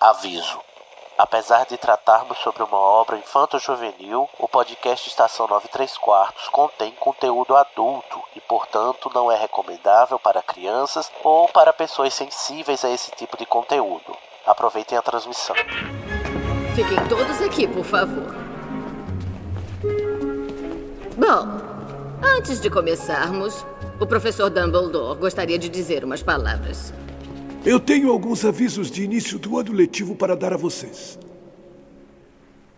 Aviso. Apesar de tratarmos sobre uma obra infanto-juvenil, o podcast Estação 93 Quartos contém conteúdo adulto e, portanto, não é recomendável para crianças ou para pessoas sensíveis a esse tipo de conteúdo. Aproveitem a transmissão. Fiquem todos aqui, por favor. Bom, antes de começarmos, o professor Dumbledore gostaria de dizer umas palavras. Eu tenho alguns avisos de início do ano letivo para dar a vocês.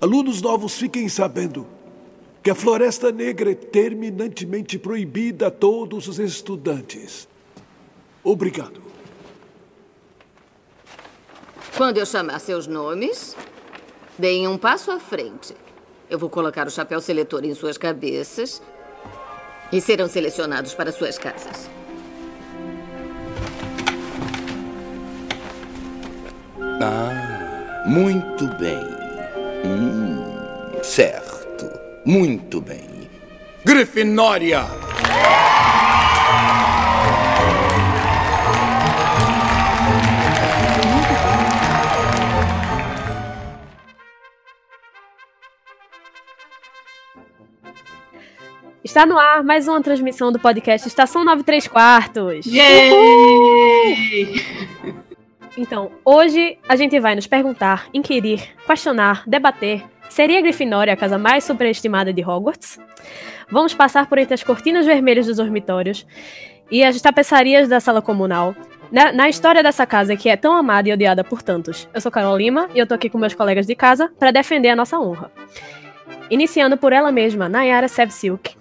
Alunos novos, fiquem sabendo que a Floresta Negra é terminantemente proibida a todos os estudantes. Obrigado. Quando eu chamar seus nomes, deem um passo à frente. Eu vou colocar o chapéu seletor em suas cabeças e serão selecionados para suas casas. Ah, muito bem. Hum, certo. Muito bem. Grifinória! Está no ar mais uma transmissão do podcast Estação 93 Quartos. Yay! Então, hoje a gente vai nos perguntar, inquirir, questionar, debater. Seria Grifinória a casa mais superestimada de Hogwarts? Vamos passar por entre as cortinas vermelhas dos dormitórios e as tapeçarias da sala comunal. Na, na história dessa casa que é tão amada e odiada por tantos. Eu sou Carol Lima e eu tô aqui com meus colegas de casa para defender a nossa honra. Iniciando por ela mesma, Nayara Sevsilk.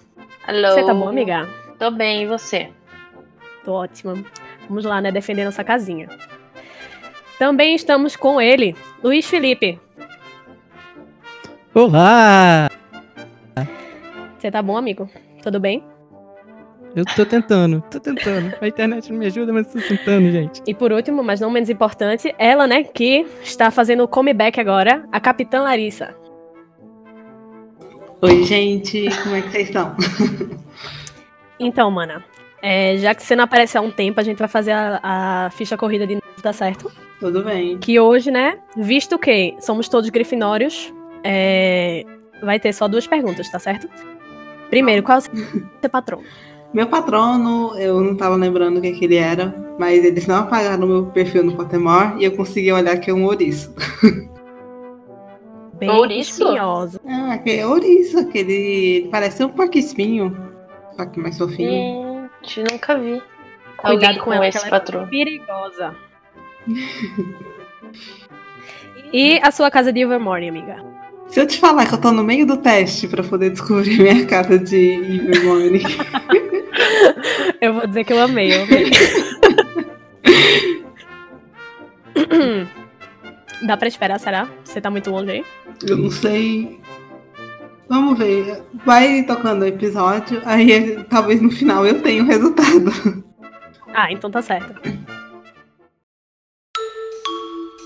Alô. Você tá bom, amiga? Tô bem, e você? Tô ótima. Vamos lá, né? Defender nossa casinha. Também estamos com ele, Luiz Felipe. Olá! Você tá bom, amigo? Tudo bem? Eu tô tentando, tô tentando. A internet não me ajuda, mas tô tentando, gente. E por último, mas não menos importante, ela, né, que está fazendo o comeback agora, a Capitã Larissa. Oi, gente, como é que vocês estão? Então, mana, é, já que você não aparece há um tempo, a gente vai fazer a, a ficha corrida de novo, tá certo? Tudo bem. Que hoje, né, visto que somos todos grifinórios, é, vai ter só duas perguntas, tá certo? Primeiro, qual é o seu patrão? Meu patrono, eu não tava lembrando o que, que ele era, mas eles não apagaram meu perfil no Pottermore e eu consegui olhar que é um ouriço. Bem Ouriço? espinhoso. Ah, aquele é ouriço, aquele. ele Parece um porco-espinho. Só que mais fofinho. Gente, nunca vi. Cuidado Alguém com com ela, esse é patrão. perigosa. e a sua casa de Ilvermorny, amiga? Se eu te falar que eu tô no meio do teste pra poder descobrir minha casa de Ilvermorny, Eu vou dizer que eu amei, eu amei. Dá pra esperar, será? Você tá muito longe aí? eu não sei. Vamos ver. Vai tocando o episódio, aí talvez no final eu tenha o resultado. Ah, então tá certo.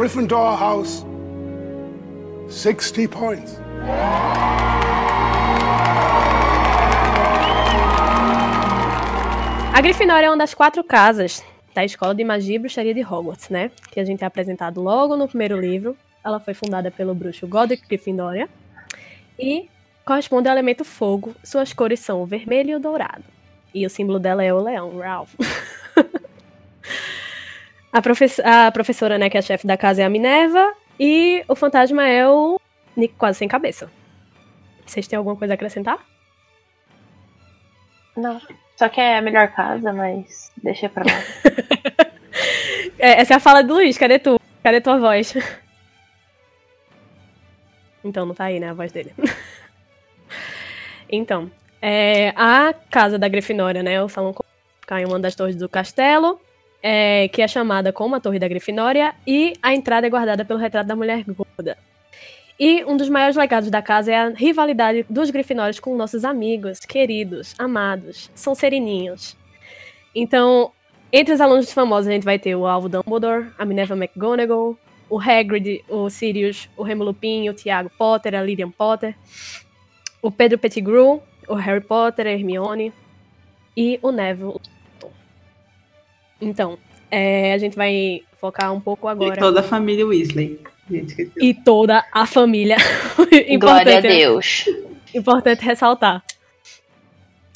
Gryffindor House 60 points. A Grifinória é uma das quatro casas da Escola de Magia e Bruxaria de Hogwarts, né? Que a gente é apresentado logo no primeiro livro. Ela foi fundada pelo bruxo Godric Gryffindor e corresponde ao elemento fogo. Suas cores são o vermelho e o dourado. E o símbolo dela é o leão, Ralph. a, a professora, né, que é a chefe da casa é a Minerva e o fantasma é o Nick quase sem cabeça. Vocês têm alguma coisa a acrescentar? Não. Só que é a melhor casa, mas deixa pra lá. É, essa é a fala do Luiz. Cadê tu? Cadê tua voz? Então, não tá aí, né? A voz dele. então, é, a casa da Grifinória, né? O salão fica em uma das torres do castelo. É, que é chamada como a Torre da Grifinória, e a entrada é guardada pelo retrato da mulher gorda. E um dos maiores legados da casa é a rivalidade dos Grifinórios com nossos amigos, queridos, amados, são serininhos. Então, entre os alunos famosos a gente vai ter o Alvo Dumbledore, a Minerva McGonagall, o Hagrid, o Sirius, o Remo Lupin, o Tiago Potter, a Lilian Potter, o Pedro Pettigrew, o Harry Potter, a Hermione e o Neville. Então, é, a gente vai focar um pouco agora. E toda a família Weasley. Gente, E toda a família. Glória a Importante, né? Deus. Importante ressaltar.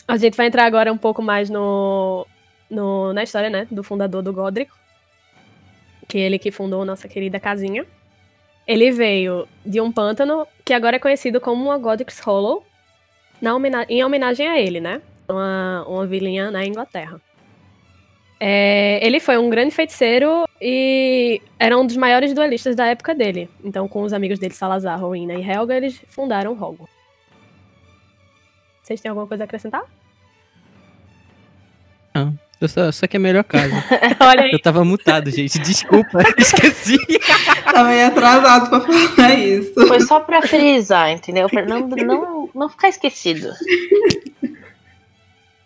A gente vai entrar agora um pouco mais no, no- na história, né? Do fundador do Godric. Que é ele que fundou nossa querida casinha. Ele veio de um pântano que agora é conhecido como a Godric's Hollow, na homena- em homenagem a ele, né? Uma, uma vilinha na Inglaterra. É, ele foi um grande feiticeiro e era um dos maiores duelistas da época dele. Então, com os amigos dele, Salazar, Rowena e Helga, eles fundaram Hogwarts. Vocês têm alguma coisa a acrescentar? Não, eu só, só que é a melhor casa. Olha aí. Eu tava mutado, gente. Desculpa, esqueci. Tá meio atrasado pra falar isso. Foi só pra frisar, entendeu? Pra não, não, não ficar esquecido.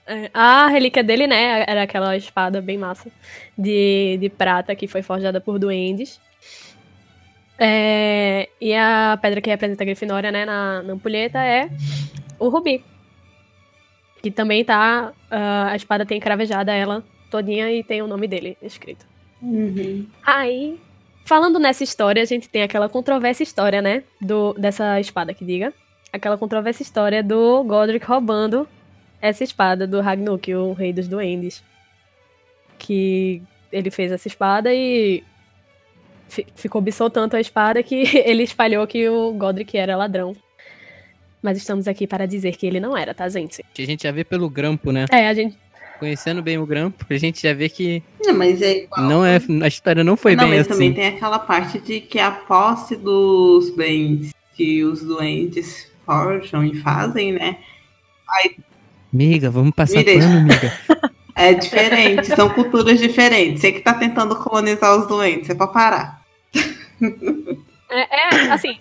É, A relíquia dele, né, era aquela espada bem massa de, de prata que foi forjada por duendes. É, e a pedra que representa a Grifinória, né, na, na ampulheta é o rubi. Que também tá. ah, a espada tem cravejada ela todinha e tem o nome dele escrito. Uhum. Aí, falando nessa história, a gente tem aquela controversa história, né? Do, dessa espada que diga. Aquela controversa história do Godric roubando essa espada do Ragnuk, o rei dos duendes. Que ele fez essa espada e fi- ficou cobiçou tanto a espada que ele espalhou que o Godric era ladrão. Mas estamos aqui para dizer que ele não era, tá, gente? A gente já vê pelo grampo, né? É, a gente. Conhecendo bem o grampo, a gente já vê que Não, mas é igual. não é, a história não foi não, bem mas assim. também tem aquela parte de que a posse dos bens que os doentes forjam e fazem, né? Miga, vamos passar pano, miga. É diferente, são culturas diferentes. Você que tá tentando colonizar os doentes, é pra parar. É, é, assim.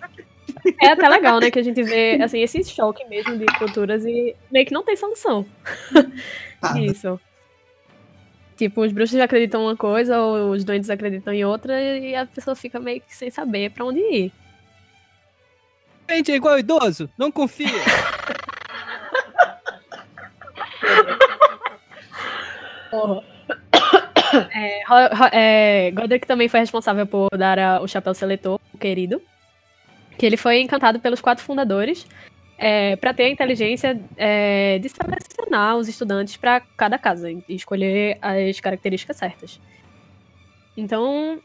É até legal, né? Que a gente vê, assim, esse choque mesmo de culturas e meio que não tem solução. Tá. Isso. Tipo, os bruxos acreditam em uma coisa, ou os doentes acreditam em outra, e a pessoa fica meio que sem saber pra onde ir. Gente, é igual idoso, não confia. É, Ro- Ro- é, Godric também foi responsável por dar a- o chapéu seletor, o querido. Que ele foi encantado pelos quatro fundadores é, para ter a inteligência é, de selecionar os estudantes para cada casa e escolher as características certas. Então,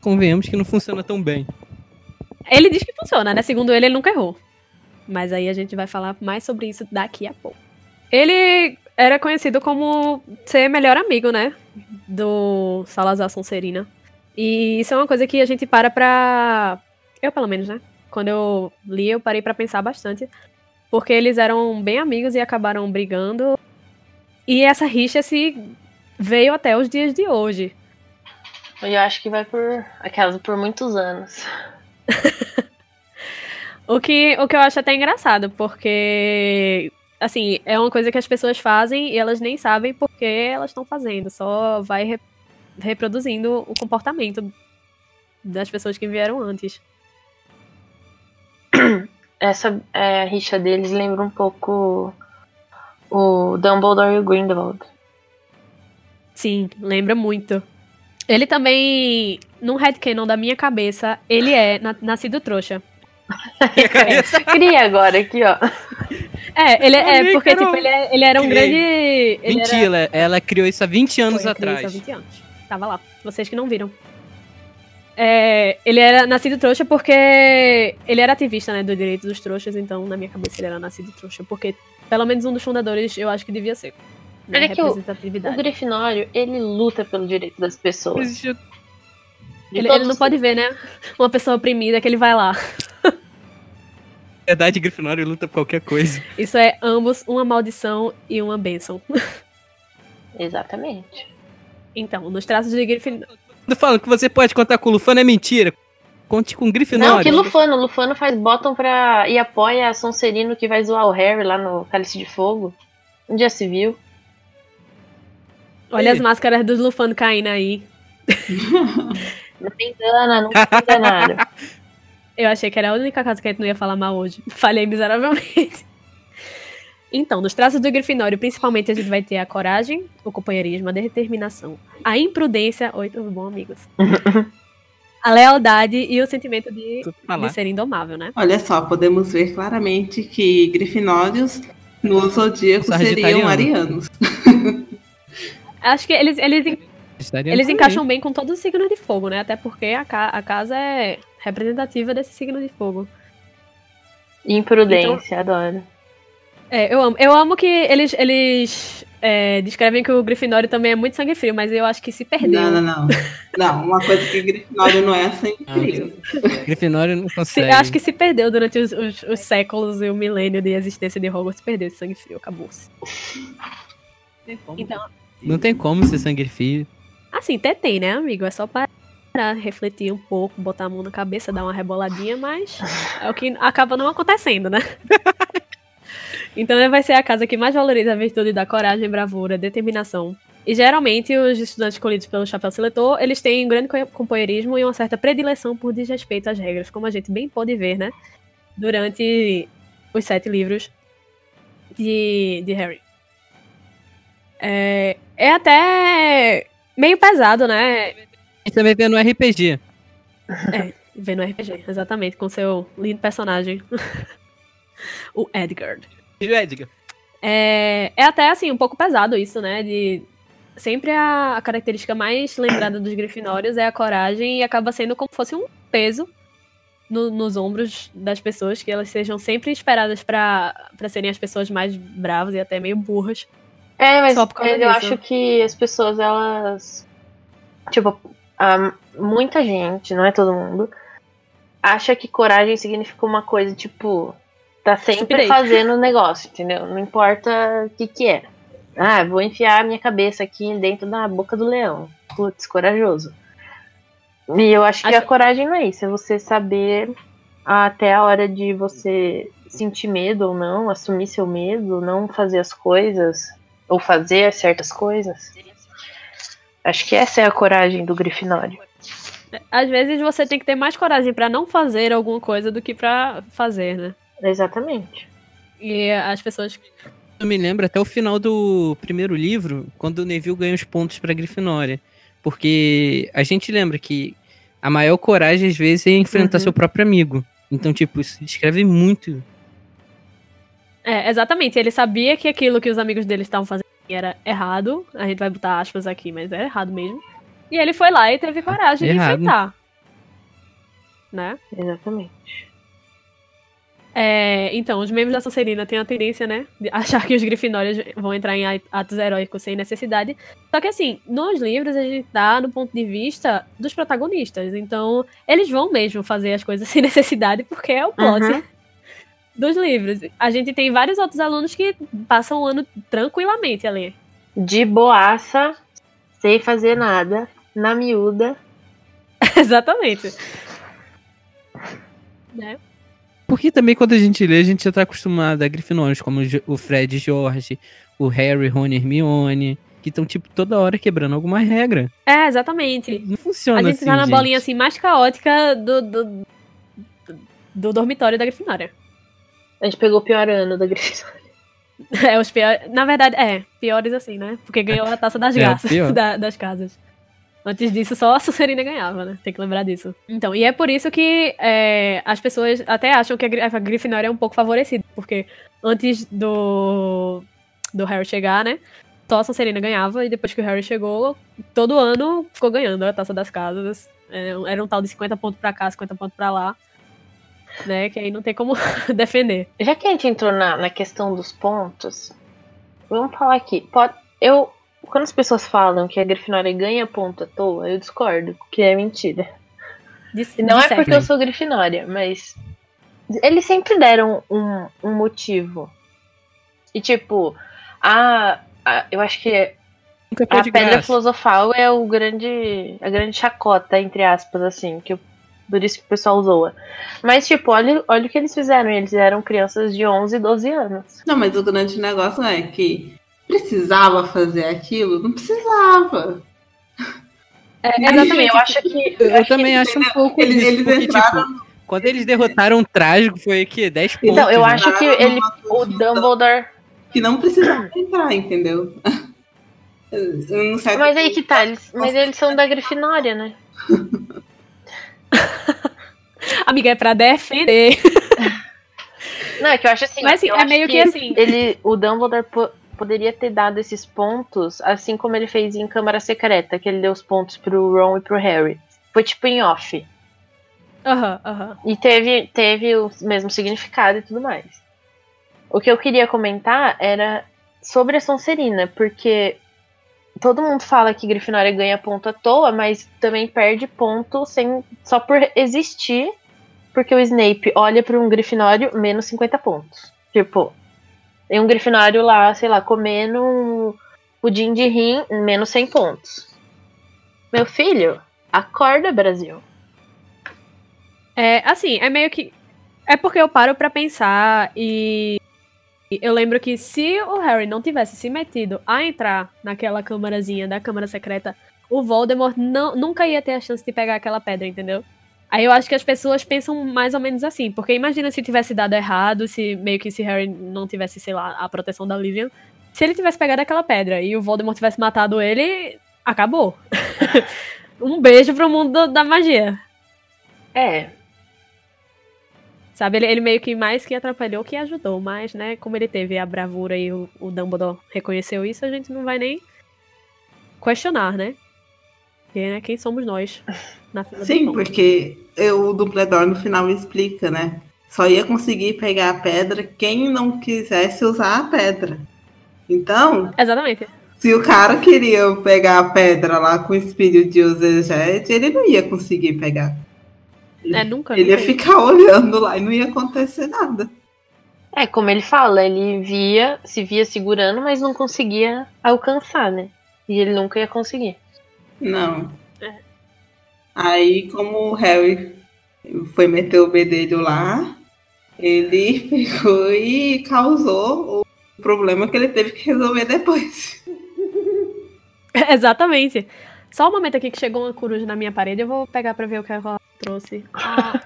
Convenhamos que não funciona tão bem. ele diz que funciona, né? Segundo ele, ele nunca errou. Mas aí a gente vai falar mais sobre isso daqui a pouco. Ele era conhecido como ser melhor amigo, né? Do Salazar Sonserina. E isso é uma coisa que a gente para pra. Eu, pelo menos, né? Quando eu li, eu parei pra pensar bastante. Porque eles eram bem amigos e acabaram brigando. E essa rixa se veio até os dias de hoje. Eu acho que vai por aquelas por muitos anos. O que, o que eu acho até engraçado, porque, assim, é uma coisa que as pessoas fazem e elas nem sabem por que elas estão fazendo, só vai re- reproduzindo o comportamento das pessoas que vieram antes. Essa é, rixa deles lembra um pouco o Dumbledore e o Grindelwald. Sim, lembra muito. Ele também, num headcanon da minha cabeça, ele é na- nascido trouxa. Cria agora aqui, ó. É, ele é, Amei, porque, tipo, ele, é- ele era um Criei. grande... Ele Mentira, era... ela, criou isso há 20 anos Foi, eu criei isso atrás. há 20 anos. Tava lá. Vocês que não viram. É, ele era nascido trouxa porque ele era ativista, né, do direito dos trouxas, então na minha cabeça ele era nascido trouxa, porque pelo menos um dos fundadores eu acho que devia ser. Né, Olha que o- O. Grifinório, ele luta pelo direito das pessoas. Ele, ele não pode ver, né, uma pessoa oprimida que ele vai lá. Verdade, Grifinório luta por qualquer coisa. Isso é ambos uma maldição e uma bênção. Exatamente. Então, nos traços de Grifinória. Tô falando que você pode contar com o Lufano é mentira. Conte com Grifinória. Não, que Lufano. Lufano faz bottom pra. e apoia a Sonserino que vai zoar o Harry lá no Cálice de Fogo. Um dia se viu. Olha as máscaras dos Lufano caindo aí. Não tem engana, não tem enganado. Eu achei que era a única casa que a gente não ia falar mal hoje. Falhei miseravelmente. Então, nos traços do Grifinório, principalmente a gente vai ter a coragem, o companheirismo, a determinação, a imprudência. Oi, tudo bom, amigos? a lealdade e o sentimento de, de ser indomável, né? Olha só, podemos ver claramente que grifinórios no zodíaco seriam arianos. Acho que eles, eles, eles encaixam bem com todos os signos de fogo, né? Até porque a, ca- a casa é representativa desse signo de fogo. Imprudência, adoro. É, eu amo. Eu amo que eles, eles é, descrevem que o Grifinório também é muito sangue frio, mas eu acho que se perdeu. Não, não, não. Não, uma coisa que grifinório não é assim Ah, frio. Grifinória não Se- consegue. eu acho que se perdeu durante os, os- os séculos e o milênio de existência de Hogwarts, se perdeu esse sangue frio, acabou-se. Então, Não tem como ser sangue frio. assim, até tem, né, amigo? É só para refletir um pouco, botar a mão na cabeça, dar uma reboladinha, mas é o que acaba não acontecendo, né? então vai ser a casa que mais valoriza a virtude da coragem, bravura, determinação. E geralmente os estudantes escolhidos pelo chapéu seletor, eles têm um grande co- companheirismo e uma certa predileção por desrespeito às regras, como a gente bem pode ver, né? Durante os sete livros de, de Harry. É, é até meio pesado, né? A gente também vê no RPG. É, vê no RPG, exatamente, com seu lindo personagem. o Edgar. E o Edgar? É, é até assim, um pouco pesado isso, né? De. Sempre a, a característica mais lembrada dos Grifinórios é a coragem e acaba sendo como se fosse um peso no- nos ombros das pessoas, que elas sejam sempre esperadas pra pra serem as pessoas mais bravas e até meio burras. É, mas eu disso. acho que as pessoas, elas. Tipo, muita gente, não é todo mundo, acha que coragem significa uma coisa, tipo, tá sempre fazendo negócio, entendeu? Não importa o que que é. Ah, vou enfiar a minha cabeça aqui dentro da boca do leão. Putz, corajoso. E eu acho que Acho- a coragem não é isso, é você saber até a hora de você sentir medo ou não, assumir seu medo, não fazer as coisas, ou fazer certas coisas. Acho que essa é a coragem do Grifinório. Às vezes você tem que ter mais coragem pra não fazer alguma coisa do que pra fazer, né? Exatamente. E as pessoas. Eu me lembro até o final do primeiro livro, quando o Neville ganha os pontos pra Grifinória. Porque a gente lembra que a maior coragem, às vezes, é enfrentar Uhum. seu próprio amigo. Então, tipo, isso descreve muito. É, exatamente. Ele sabia que aquilo que os amigos dele estavam fazendo era errado. A gente vai botar aspas aqui, mas é errado mesmo. E ele foi lá e teve coragem de Errado. enfrentar. Né? Exatamente. É, então, os membros da Sonserina têm a tendência, né, de achar que os Grifinórios vão entrar em atos heróicos sem necessidade. Só que, assim, nos livros a gente tá no ponto de vista dos protagonistas. Então, eles vão mesmo fazer as coisas sem necessidade, porque é o plot Uhum. Dos livros. A gente tem vários outros alunos que passam o ano tranquilamente ali. De boaça, sem fazer nada, na miúda. Exatamente. Né? Porque também quando a gente lê, a gente já tá acostumado a Grifinórios, como o Fred e George, o Harry, Rony e Hermione, que estão, tipo, toda hora quebrando alguma regra. É, exatamente. Não funciona A gente assim, tá na gente. bolinha assim mais caótica do, do, do dormitório da Grifinória. A gente pegou o pior ano da Grifinória. É, os piores. Na verdade, é, piores assim, né? Porque ganhou a taça das É, graças da- das casas. Antes disso, só a Sonserina ganhava, né? Tem que lembrar disso. Então, e é por isso que é, as pessoas até acham que a, a Grifinória é um pouco favorecida. Porque antes do, do Harry chegar, né? Só a Sonserina ganhava. E depois que o Harry chegou, todo ano ficou ganhando a taça das casas. É, era um tal de 50 pontos pra cá, 50 pontos pra lá. Né? Que aí não tem como defender. Já que a gente entrou na, na questão dos pontos, vamos falar aqui. Pode, eu, quando as pessoas falam que a Grifinória ganha ponto à toa, eu discordo, que é mentira. De, não é disseram. porque eu sou Grifinória, mas eles sempre deram um, um motivo. E tipo, a, a- eu acho que A pedra graça. filosofal é o grande. a grande chacota, entre aspas, assim, que o- por isso que o pessoal zoa. Mas, tipo, olha, olha o que eles fizeram. Eles eram crianças de 11 e 12 anos. Não, mas o grande negócio é que precisava fazer aquilo? Não precisava. É, Exatamente, eu acho que. Eu, acho que também acho um pouco Eles, disso, eles porque, entraram tipo, quando eles derrotaram o trágico, foi que 10 pontos. Então, eu né? acho que ele. O Dumbledore. que não precisava entrar, entendeu? Eu Mas aí que tá, eles, mas eles são da Grifinória, né? Amiga, é pra defender. Não, é que eu acho assim. Mas, assim, é meio que assim. Ele, o Dumbledore po- poderia ter dado esses pontos, assim como ele fez em Câmara Secreta, que ele deu os pontos pro Ron e pro Harry. Foi tipo em off. Aham, aham. E teve, teve o mesmo significado e tudo mais. O que eu queria comentar era sobre a Sonserina, porque todo mundo fala que Grifinória ganha ponto à toa, mas também perde ponto sem, só por existir, porque o Snape olha para um Grifinório menos 50 pontos. Tipo, tem um Grifinório lá, sei lá, comendo um pudim de rim, menos 100 pontos. Meu filho, acorda, Brasil. É, assim, é meio que. É porque eu paro pra pensar e. Eu lembro que se o Harry não tivesse se metido a entrar naquela câmarazinha da Câmara Secreta, o Voldemort não, nunca ia ter a chance de pegar aquela pedra, entendeu? Aí eu acho que as pessoas pensam mais ou menos assim, porque imagina se tivesse dado errado, se meio que se Harry não tivesse, sei lá, a proteção da Olivia. Se ele tivesse pegado aquela pedra e o Voldemort tivesse matado ele, acabou. um beijo pro mundo do- da magia. É, Sabe, ele, ele meio que mais que atrapalhou que ajudou, mas, né, como ele teve a bravura e o, o Dumbledore reconheceu isso, a gente não vai nem questionar, né? Porque, né, quem somos nós Sim, porque eu- o Dumbledore no final explica, né? Só ia conseguir pegar a pedra quem não quisesse usar a pedra. Então, Exatamente. se o cara queria pegar a pedra lá com o espírito de Ozejete, ele não ia conseguir pegar. É, nunca. Ele ia nunca. ficar olhando lá e não ia acontecer nada. É, como ele fala, ele via, se via segurando, mas não conseguia alcançar, né? E ele nunca ia conseguir. Não. É. Aí, como o Harry foi meter o bedelho lá, ele pegou e causou o problema que ele teve que resolver depois. Exatamente. Só um momento aqui que chegou uma coruja na minha parede, eu vou pegar pra ver o que ela trouxe. Ah,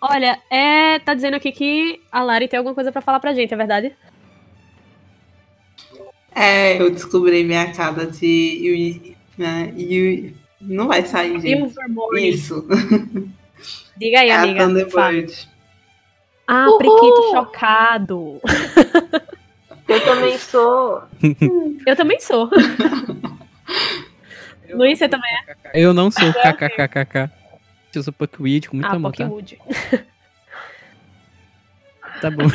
olha, é. Tá dizendo aqui que a Lari tem alguma coisa pra falar pra gente, é verdade? É, eu descobri minha casa de. Né, Yui- não vai sair, gente. Isso. Diga aí, É a amiga. Fala. Thunderbird. Ah, Uhul! Priquito chocado. Eu também sou. Eu também sou. Luiz, você também é? Eu não sou kkkk. Eu sou Puckweed com muito ah, amor, tá? Pokéwood. Tá bom.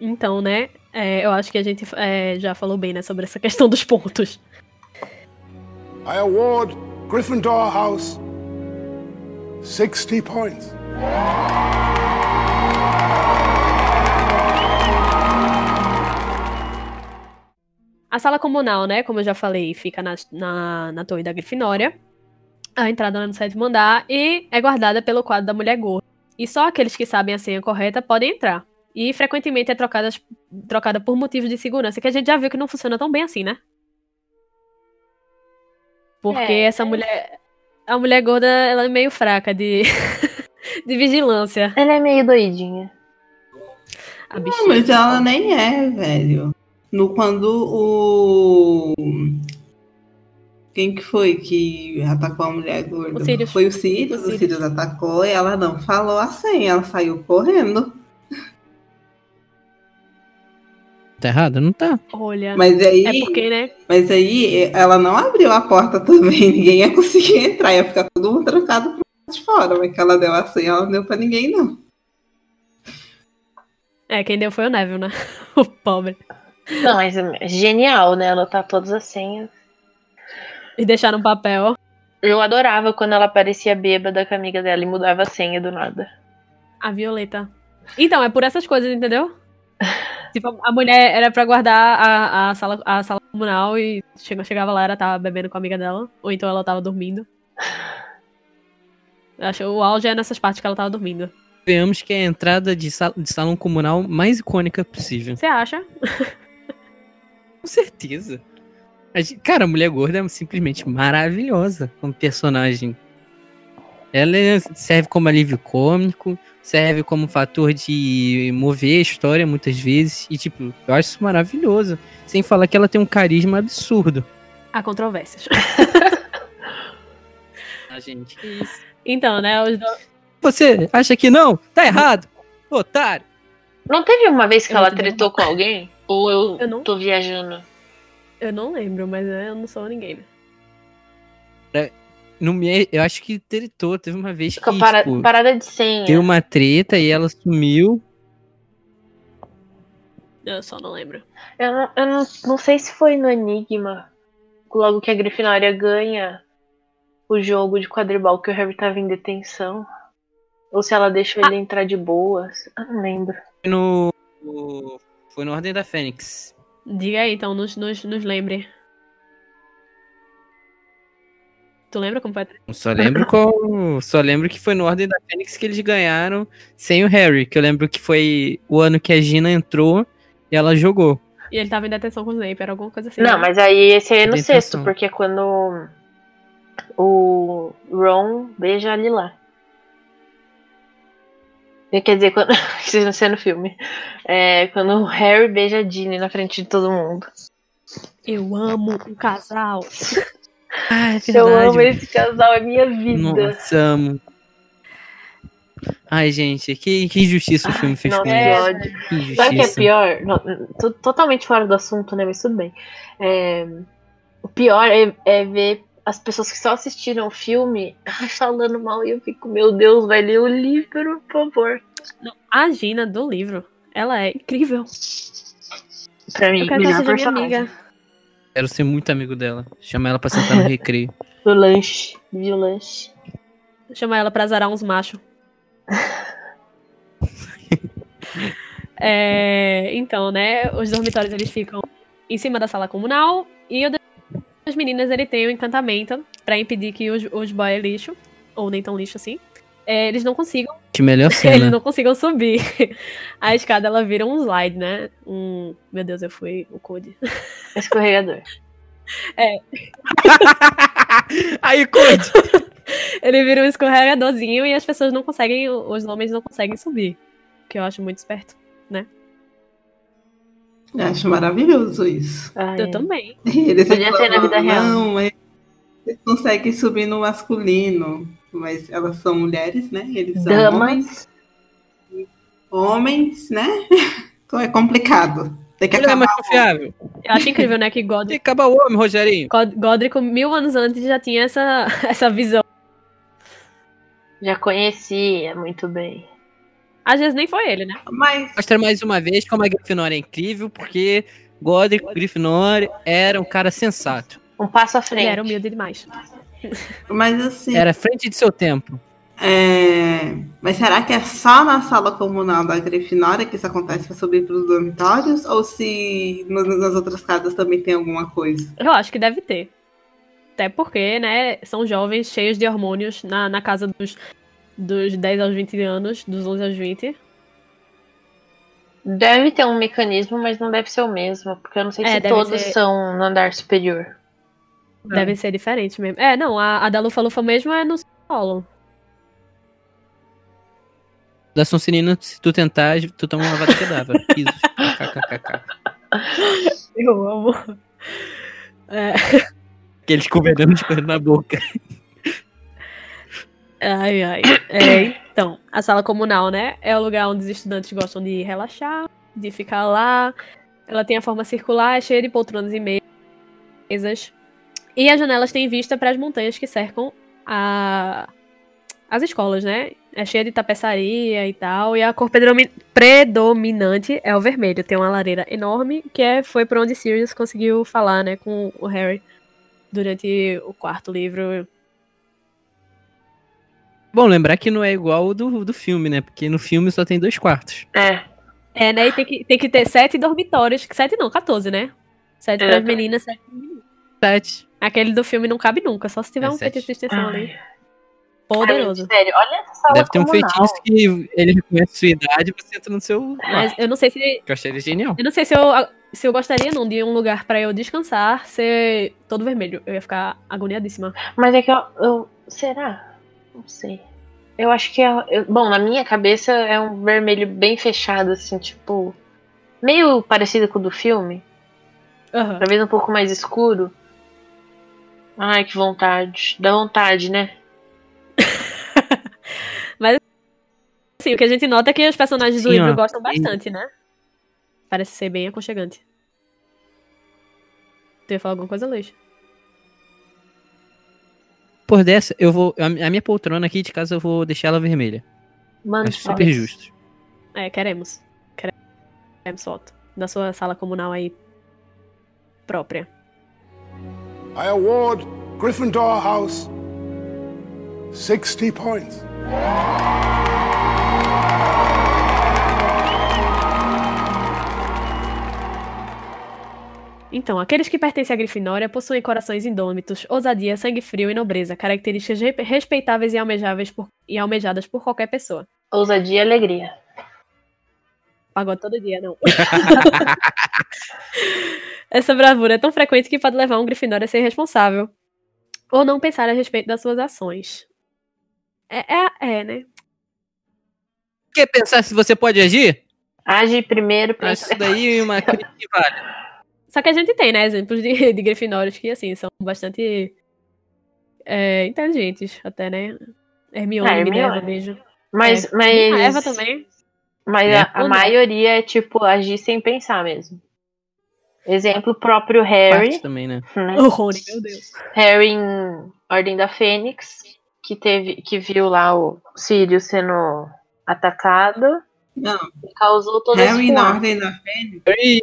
Então, né? é, eu acho que a gente é, já falou bem, né, sobre essa questão dos pontos. I award Gryffindor House 60 points. A sala comunal, né, como eu já falei, fica na, na, na torre da Grifinória. A entrada lá no sétimo andar e é guardada pelo quadro da mulher gorda. E só aqueles que sabem a senha correta podem entrar. E frequentemente é trocada, trocada por motivos de segurança, que a gente já viu que não funciona tão bem assim, né? Porque É, essa mulher. A mulher gorda, ela é meio fraca de, de vigilância. Ela é meio doidinha. A Não, bichinha. mas ela nem é, velho. No, quando o. Quem que foi que atacou a mulher gorda? O Sirius. Foi o Sirius, O o Sirius. Sirius atacou e ela não falou a senha, ela saiu correndo. Tá errado? Não tá. Olha. Mas aí, É porque, né? mas aí ela não abriu a porta também, ninguém ia conseguir entrar, ia ficar todo mundo trancado pro lado de fora, mas que ela deu a senha, ela não deu pra ninguém, não. É, quem deu foi o Neville, né? o pobre. Não, mas é genial, né? Anotar todas as senhas. E deixar no papel. Eu adorava quando ela aparecia bêbada com a amiga dela e mudava a senha do nada. A Violeta. Então, é por essas coisas, entendeu? Tipo, a mulher era pra guardar a, a, sala, a sala comunal e chegava lá, ela tava bebendo com a amiga dela. Ou então ela tava dormindo. Eu acho o auge é nessas partes que ela tava dormindo. Veamos que é a entrada de, sal, de salão comunal mais icônica possível. Você acha? Com certeza. Cara, a mulher gorda é simplesmente maravilhosa como personagem. Ela é- serve como alívio cômico, serve como fator de mover a história muitas vezes. E, tipo, eu acho isso maravilhoso. Sem falar que ela tem um carisma absurdo. Há controvérsias. A gente. que isso. Então, né? Os. Você acha que não? Tá errado! Otário! Não teve uma vez que Eu ela tretou com alguém? Ou eu, Eu não- tô viajando? Eu não lembro, mas eu não sou ninguém. No me... Eu acho que tretou. Teve uma vez que. Para- tipo, parada de senha. Deu uma treta e ela sumiu. Eu só não lembro. Eu, não, eu não, não sei se foi no Enigma. Logo que a Grifinória ganha o jogo de quadribol que o Harry tava em detenção. Ou se ela deixou ele entrar de boas. Eu não lembro. Foi no- Foi no Ordem da Fênix. Diga aí, então, nos, nos, nos lembre. Tu lembra como foi? Eu só lembro qual. Só lembro que foi no Ordem da Fênix que eles ganharam sem o Harry. Que eu lembro que foi o ano que a Gina entrou e ela jogou. E ele tava em detenção com o Snape, era alguma coisa assim. Não, né? mas aí esse aí é no Detenção. sexto, porque é quando o Ron beija a Lila. Quer dizer, quando. Isso não sei no filme. É quando o Harry beija a Ginny na frente de todo mundo. Eu amo um casal. Ah, é Eu amo esse casal, é minha vida. Nossa, amo. Ai, gente, que, que injustiça o filme fez com ódio. Que Sabe o que é pior? Não, tô totalmente fora do assunto, né? Mas tudo bem. É, o pior é, é ver as pessoas que só assistiram o filme falando mal e eu fico, meu Deus, vai ler o livro, por favor. A Gina do livro, ela é incrível. Pra mim, Eu quero que ela melhor seja minha amiga. Quero ser muito amigo dela. Chama ela pra sentar no recreio. Do lanche. Viu lanche? Chama ela pra zarar uns machos. É, então, né? Os dormitórios eles ficam em cima da sala comunal e o das meninas ele tem um encantamento pra impedir que os, os boy lixo, ou nem tão lixo assim, é, eles não consigam Que melhor eles cena. não consigam subir. A escada ela vira um slide, né? Um, meu Deus, eu fui o Code. Escorregador. Aí, Code! Ele vira um escorregadorzinho e as pessoas não conseguem, os homens não conseguem subir. Que eu acho muito esperto. Eu acho maravilhoso isso. Ai, Eu também. Eles Podia ser na vida real. Não, mas eles conseguem subir no masculino. Mas elas são mulheres, né? Eles são homens. Damas. Homens, né? Então é complicado. Tem que Ele é acabar. mais confiável. Eu acho incrível, né? Que Tem Godric, que acabar o homem, Rogerinho. God- Godric, mil anos antes, já tinha essa, essa visão. Já conhecia muito bem. Às vezes nem foi ele, né? Mas Mostra mais uma vez como a Grifinória é incrível, porque Godric Grifinória era um cara sensato. Um passo à Ele frente. era humilde demais. Mas assim, Era frente de seu tempo. é... mas será que é só na sala comunal da Grifinória que isso acontece para subir para os dormitórios? Ou se nas nas outras casas também tem alguma coisa? Eu acho que deve ter. Até porque, né, são jovens cheios de hormônios na, na casa dos, dos 10 aos 20 anos, dos 11 aos 20. Deve ter um mecanismo, mas não deve ser o mesmo. Porque eu não sei É, se todos ser- são no andar superior. Devem ser diferentes mesmo. É, não, a, a da Lufa Lufa mesmo é no solo. Da Sonserina, se tu tentar, tu toma uma vada quedava. Pisos. KKKK. Eu amo. É, Aqueles com veneno na boca. Ai, ai. É, então, a sala comunal, né? É o lugar onde os estudantes gostam de relaxar, de ficar lá. Ela tem a forma circular, é cheia de poltronas e mesas. E as janelas têm vista para as montanhas que cercam a... as escolas, né? É cheia de tapeçaria e tal. E a cor predomi- predominante é o vermelho. Tem uma lareira enorme, que é, foi por onde Sirius conseguiu falar, né, com o Harry durante o quarto livro. Bom, lembrar que não é igual o do, do filme, né? Porque no filme só tem dois quartos. É. É, né? E tem que, tem que ter sete dormitórios. Sete não, 14, né? Sete É. para as meninas, sete para os meninos. Sete. Aquele do filme não cabe nunca, só se tiver É um feitiço de extensão ali. Ai, Poderoso. sério, olha essa sala Deve ter um feitiço que ele reconhece sua idade e você entra no seu. Mas eu não sei se. Que eu achei ele genial. Eu não sei se eu, se eu gostaria, não, de um lugar pra eu descansar ser todo vermelho. Eu ia ficar agoniadíssima. Mas é que eu, eu- Será? Não sei. Eu acho que é. eu- bom, na minha cabeça é um vermelho bem fechado, assim, tipo. Meio parecido com o do filme. Aham. Talvez um pouco mais escuro. Ai, que vontade. Dá vontade, né? Assim, o que a gente nota é que os personagens do Sim, livro ó. gostam bastante, né? Parece ser bem aconchegante. Tu ia falar alguma coisa, Luiz? Por dessa, eu vou. A minha poltrona aqui de casa eu vou deixar ela vermelha. Mano, Acho super justo. É, queremos. Queremos foto da sua sala comunal aí própria. I award Gryffindor House 60 points. Então, aqueles que pertencem à Grifinória possuem corações indômitos, ousadia, sangue frio e nobreza, características re- respeitáveis e almejáveis por, e almejadas por qualquer pessoa. ousadia e alegria. Pagode todo dia, não. Essa bravura é tão frequente que pode levar um Grifinória a ser responsável. Ou não pensar a respeito das suas ações. É, é, é né? Quer pensar se você pode agir? Age primeiro, pensa Isso daí é uma crítica que vale. Só que a gente tem, né, exemplos de, de Grifinórios que, assim, são bastante é, inteligentes, até, né? Hermione, Ah, Minerva, beijo. Mas, É. mas, A Eva também. mas É. a, a maioria é tipo agir sem pensar mesmo. Exemplo o próprio Parte Harry, também, né? né? O Rony, meu Deus. Harry em Ordem da Fênix, que teve, que viu lá o Sirius sendo atacado Não, e causou todo esse Harry na. Ordem da Fênix. Harry,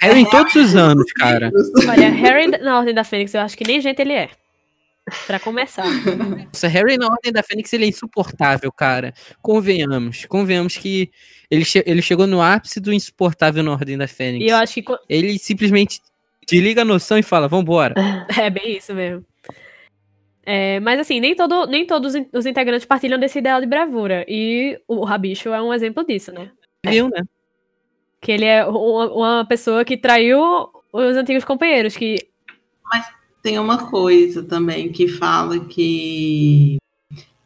Harry em todos os anos, cara. Olha, Harry na Ordem da Fênix, eu acho que nem gente ele é. Pra começar. Nossa, Harry na Ordem da Fênix ele é insuportável, cara. Convenhamos. Convenhamos que ele, che- ele chegou no ápice do insuportável na Ordem da Fênix. E eu acho que Ele simplesmente desliga a noção e fala, vambora. é bem isso mesmo. É, mas assim, nem, todo, nem todos os integrantes partilham desse ideal de bravura. E o Rabicho é um exemplo disso, né? Viu, né? Que ele é uma, uma pessoa que traiu os antigos companheiros, que Tem uma coisa também que fala que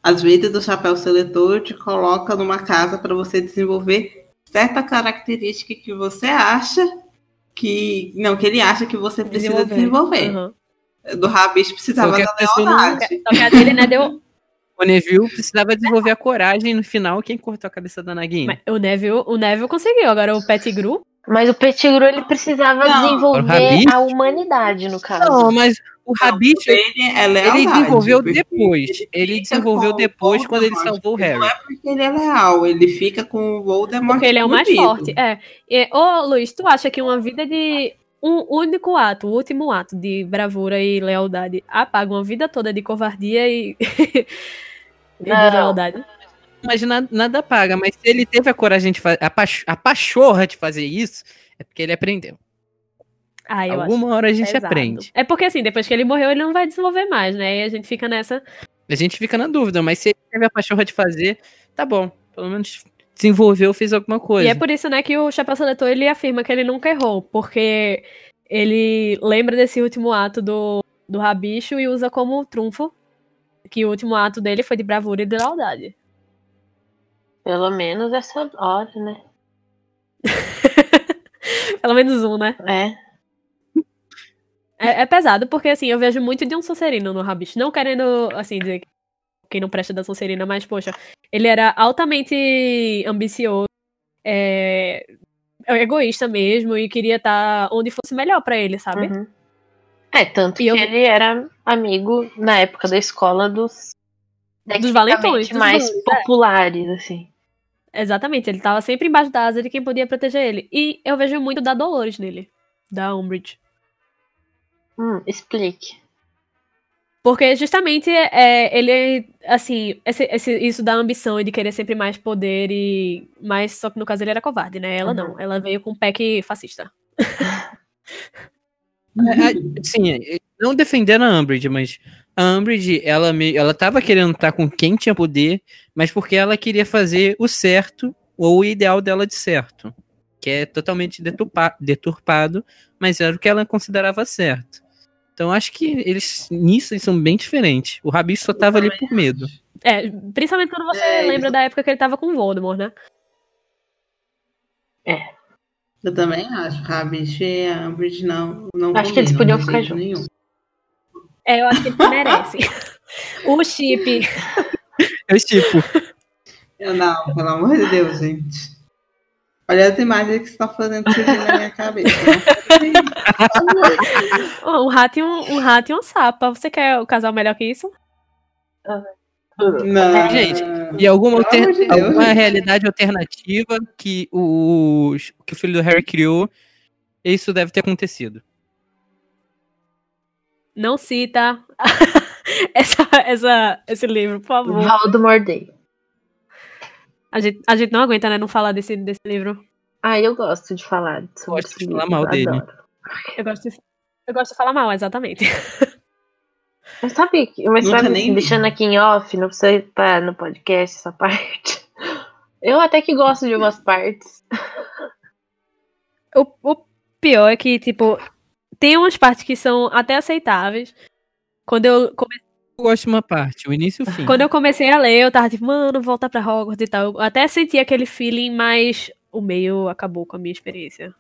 às vezes o chapéu seletor te coloca numa casa para você desenvolver certa característica que você acha que não que ele acha que você precisa desenvolver. Aham. Do Rabicho precisava da lealdade. Só que a dele, né, deu. O Neville precisava desenvolver a coragem no final. Quem cortou a cabeça da Naguinha? Mas o Neville, o Neville conseguiu, agora o Pettigrew. Mas o Pettigrew ele precisava Não, desenvolver a humanidade, no caso. Não, mas o Rabicho, Ele é lealdade. ele desenvolveu depois. ele Ele desenvolveu depois quando ele salvou o Harry. Não é porque ele é leal, ele fica com o Voldemort Porque ele é o mais forte. É. E, ô, Luiz, tu acha que uma vida de. Um único ato, o último ato de bravura e lealdade apaga uma vida toda de covardia e. e de lealdade? Mas nada, nada paga. Mas se ele teve a coragem de fazer. A, pach a pachorra de fazer isso, é porque ele aprendeu. Ah, eu Alguma hora a gente Pesado. aprende. É porque assim, depois que ele morreu, ele não vai desenvolver mais, né? E a gente fica nessa. A gente fica na dúvida, mas se ele teve a pachorra de fazer, tá bom. Pelo menos desenvolveu, fez alguma coisa. E é por isso, né, que o Chapéu Seletor ele afirma que ele nunca errou, porque ele lembra desse último ato do, do Rabicho e usa como trunfo que o último ato dele foi de bravura e de lealdade. Pelo menos essa hora, né? Pelo menos um, né? É. É, é pesado, porque assim, eu vejo muito de um Sonserino no Rabicho. Não querendo, assim, dizer que quem não presta da Sonserina, mas, poxa, ele era altamente ambicioso, é, egoísta mesmo, e queria estar onde fosse melhor pra ele, sabe? Uhum. É, tanto E que eu- ele era amigo na época da escola dos. Dos valentões, dos mais valentes, é. populares, assim. Exatamente, ele tava sempre embaixo da asa de quem podia proteger ele. E eu vejo muito da Dolores nele, da Umbridge. Hum, explique. Porque justamente é, ele, assim, esse, esse- isso da ambição e de querer sempre mais poder e mais. Só que no caso ele era covarde, né? Ela não. Ela veio com um pack fascista. É, é, Sim, é, não defendendo a Umbridge, mas a Umbridge, ela, me, ela tava querendo estar com quem tinha poder, mas porque ela queria fazer o certo, ou o ideal dela de certo. Que é totalmente deturpa- deturpado, mas era o que ela considerava certo. Então acho que eles, nisso, eles são bem diferentes. O Rabi só tava ali por medo. É, principalmente quando você É, lembra isso. da época que ele tava com o Voldemort, né? Eu também acho. Rabish e a Umbridge não, não Acho que eles combinam podiam ficar jeito nenhum. É, eu acho que eles merecem. o chip. É tipo, Eu não, pelo amor de Deus, gente. Olha as imagens que estão fazendo surgir na minha cabeça. Oh, um rato e um, um rato e um sapa. Você quer o casal melhor que isso? Não. Gente, E alguma, alter- de Deus, alguma gente. realidade alternativa que o, que o filho do Harry criou, isso deve ter acontecido. Não cita essa, essa, esse livro, por favor. Voldemort Day. A gente, a gente não aguenta, né? Não falar desse, desse livro. Ah, eu gosto de falar sobre Gosto esse de falar livro, mal eu dele. adoro. Eu gosto de, eu gosto de falar mal, exatamente. Mas sabe, mas Nunca sabe, nem- deixando aqui em off, não precisa estar no podcast essa parte. Eu até que gosto de umas partes. O, o pior é que, tipo, tem umas partes que são até aceitáveis. Quando eu, come- Eu gosto de uma parte, o início e o fim. quando eu comecei a ler, eu tava tipo, mano, voltar pra Hogwarts e tal. Eu até senti aquele feeling, mas o meio acabou com a minha experiência.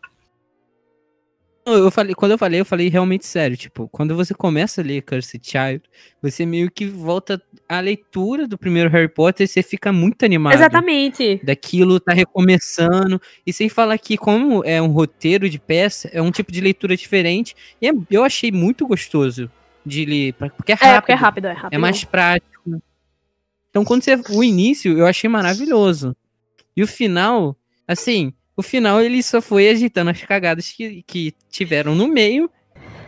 Eu falei, quando eu falei, eu falei realmente sério. Tipo, quando você começa a ler Cursed Child, você meio que volta à leitura do primeiro Harry Potter e você fica muito animado. Exatamente. Daquilo tá recomeçando. E sem falar que, como é um roteiro de peça, é um tipo de leitura diferente. E é- eu achei muito gostoso de ler. Porque é rápido. É, porque é rápido, é rápido. É mais prático. Então, quando você. O início eu achei maravilhoso. E o final, assim, o final ele só foi agitando as cagadas que, que tiveram no meio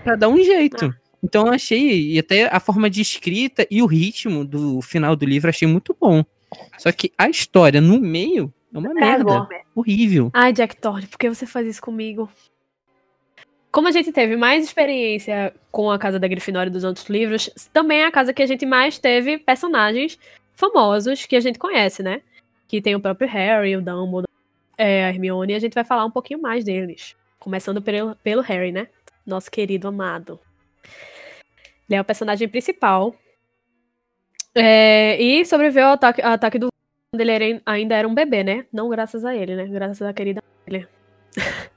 pra dar um jeito. Então eu achei, e até a forma de escrita e o ritmo do final do livro eu achei muito bom. Só que a história no meio é uma merda. bom. Horrível. Ai, Jack Thorne, por que você faz isso comigo? Como a gente teve mais experiência com a Casa da Grifinória dos outros livros, também é a casa que a gente mais teve personagens famosos que a gente conhece, né? Que tem o próprio Harry, o Dumbledore, é, a Hermione, e a gente vai falar um pouquinho mais deles. Começando pelo, pelo Harry, né? Nosso querido amado. Ele é o personagem principal. É, e sobreviveu ao ataque, ao ataque do quando ele era- ainda era um bebê, né? Não graças a ele, né? Graças à querida.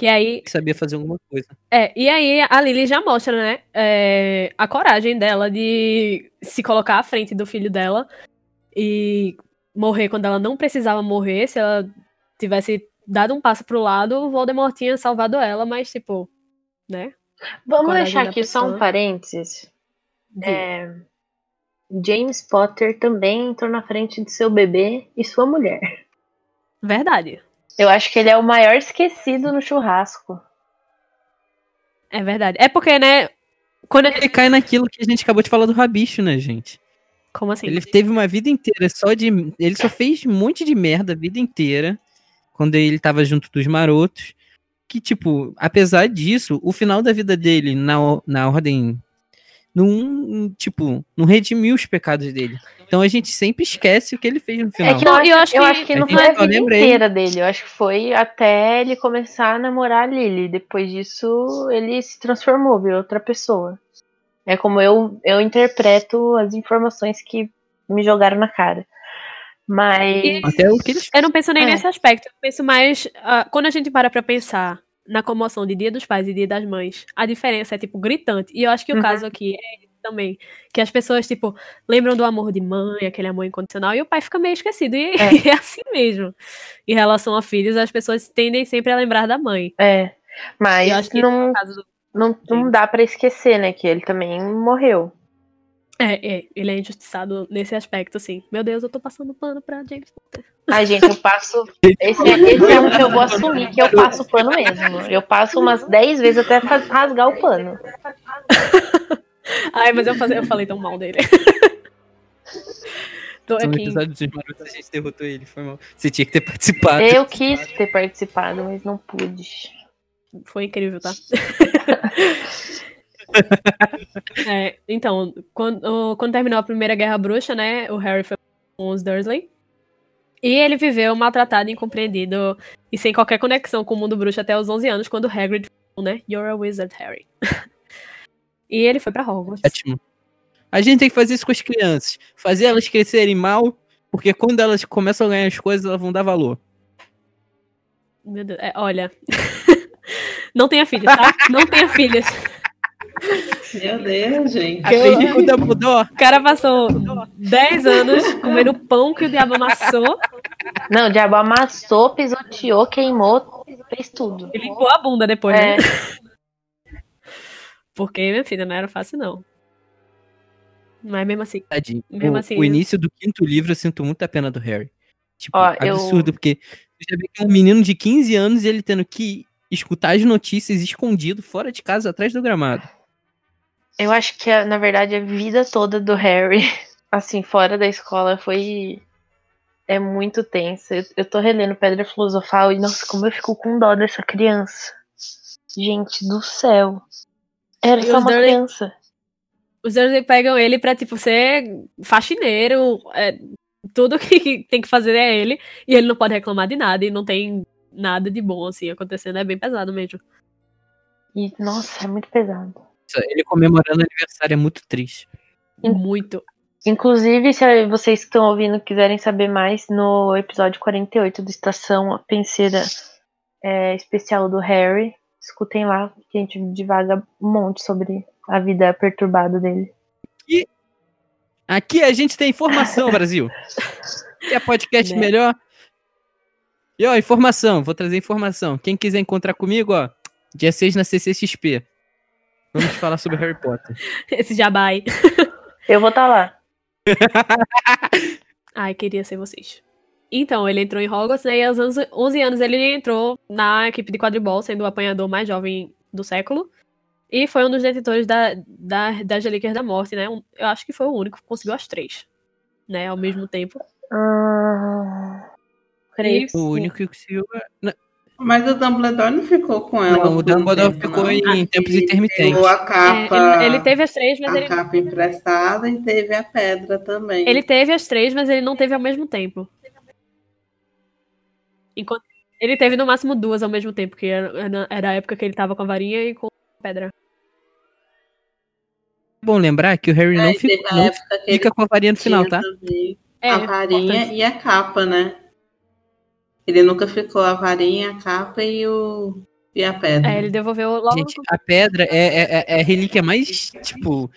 que aí. Sabia fazer alguma coisa. É, e aí a Lily já mostra, né? é, a coragem dela de se colocar à frente do filho dela e morrer quando ela não precisava morrer. Se ela tivesse dado um passo pro lado, o Voldemort tinha salvado ela, mas, tipo, né? Vamos deixar aqui só um pessoa. parênteses. De- É, James Potter também entrou na frente de seu bebê e sua mulher. Verdade. Eu acho que ele é o maior esquecido no churrasco. É verdade. É porque, né? Quando. Ele cai naquilo que a gente acabou de falar do Rabicho, né, gente? Como assim? Ele teve uma vida inteira só de. Ele só fez um monte de merda a vida inteira. Quando ele tava junto dos marotos. Que, tipo, apesar disso, o final da vida dele na, na ordem. Não, tipo, não redimiu os pecados dele. Então a gente sempre esquece o que ele fez no final. É que eu, acho, eu acho eu que- acho que não foi a só vida inteira dele. Eu acho que foi até ele começar a namorar a Lily. Depois disso, ele se transformou, virou outra pessoa. É como eu, eu interpreto as informações que me jogaram na cara. Mas. Até o que eles Eu não penso nem É. nesse aspecto. Eu penso mais. ah, quando a gente para pra pensar na comoção de Dia dos Pais e Dia das Mães, a diferença é, tipo, gritante. E eu acho que o Uhum. caso aqui é também. Que as pessoas, tipo, lembram do amor de mãe, aquele amor incondicional, e o pai fica meio esquecido. E é, É. assim mesmo. Em relação a filhos, as pessoas tendem sempre a lembrar da mãe. É. Mas eu acho que não, caso do. não, não dá pra esquecer, né? Que ele também morreu. É, é, ele é injustiçado nesse aspecto, assim. Meu Deus, eu tô passando pano pra James Potter. Ai, gente, eu passo. Esse, esse é um que eu vou assumir que eu passo pano mesmo. Eu passo umas 10 vezes até rasgar o pano. Ai, mas eu, faz- eu falei tão mal dele. Tô No aqui. episódio dos Marotos a gente derrotou ele, foi mal. Você tinha que ter participado. Eu quis ter participado, mas não pude. Foi incrível, tá? É, então, quando, quando terminou a Primeira Guerra Bruxa, né, o Harry foi com os Dursley. E ele viveu maltratado, incompreendido e sem qualquer conexão com o mundo bruxo até os 11 anos, quando Hagrid falou, né, You're a wizard, Harry. e ele foi pra Hogwarts. Ótimo. A gente tem que fazer isso com as crianças. Fazer elas crescerem mal, porque quando elas começam a ganhar as coisas, elas vão dar valor. Meu Deus, é, olha... Não tenha filhos, tá? Não tenha filhos. Meu Deus, gente. Com o Dumbledore. O cara passou 10 anos comendo pão que o diabo amassou. Não, o diabo amassou, pisoteou, queimou, fez tudo. E limpou a bunda depois, É. né? Porque, minha filha, não era fácil, não. Mas mesmo assim. Tadinho. Mesmo o, assim, o início do quinto livro eu sinto muita pena do Harry. Tipo, Ó, eu- absurdo, porque você já vê que é um menino de 15 anos e ele tendo que escutar as notícias escondido, fora de casa, atrás do gramado. Eu acho que, na verdade, a vida toda do Harry, assim, fora da escola, foi. É muito tensa. Eu, eu tô relendo Pedra Filosofal e, nossa, como eu fico com dó dessa criança. Gente do céu. Era E só uma criança. Os Dursley pegam ele pra, tipo, ser faxineiro. é, tudo que tem que fazer é ele. E ele não pode reclamar de nada. E não tem nada de bom, assim, acontecendo. É bem pesado mesmo. E, nossa, é muito pesado. Ele comemorando aniversário é muito triste. Muito. Inclusive, se vocês que estão ouvindo quiserem saber mais, no episódio 48 do Estação Penseira é, especial do Harry, escutem lá, que a gente divaga um monte sobre a vida perturbada dele. Aqui a gente tem informação, Brasil. Quer podcast Né? melhor? E ó, informação, vou trazer informação. Quem quiser encontrar comigo, ó, dia 6 na CCXP. Vamos falar sobre Harry Potter. Esse jabá aí. Eu vou estar lá. Ai, queria ser vocês. Então, ele entrou em Hogwarts, né, e aos 11 11 anos ele entrou na equipe de quadribol, sendo o apanhador mais jovem do século. E foi um dos detentores da, da, das Relíquias da Morte, né? Um- eu acho que foi o único que conseguiu as três, né? Ao mesmo tempo. Ah, creio O único que conseguiu. Mas o Dumbledore não ficou com ela. não, o um Dumbledore tempo, ficou não. em tempos intermitentes. Pegou a É, capa. ele, ele teve as três, mas a ele, capa emprestada e teve a pedra também. ele teve as três, mas ele não teve ao mesmo tempo. Enquanto ele teve no máximo duas ao mesmo tempo, que era, era a época que ele tava com a varinha e com a pedra. É bom lembrar que o Harry É, não, fica, a não fica ele com a varinha no final, tá? É, a varinha importante. e a capa, né? Ele nunca ficou a varinha, a capa e, o, e a pedra. É, ele devolveu logo. Gente, a pedra é, é, é- é a relíquia mais, tipo.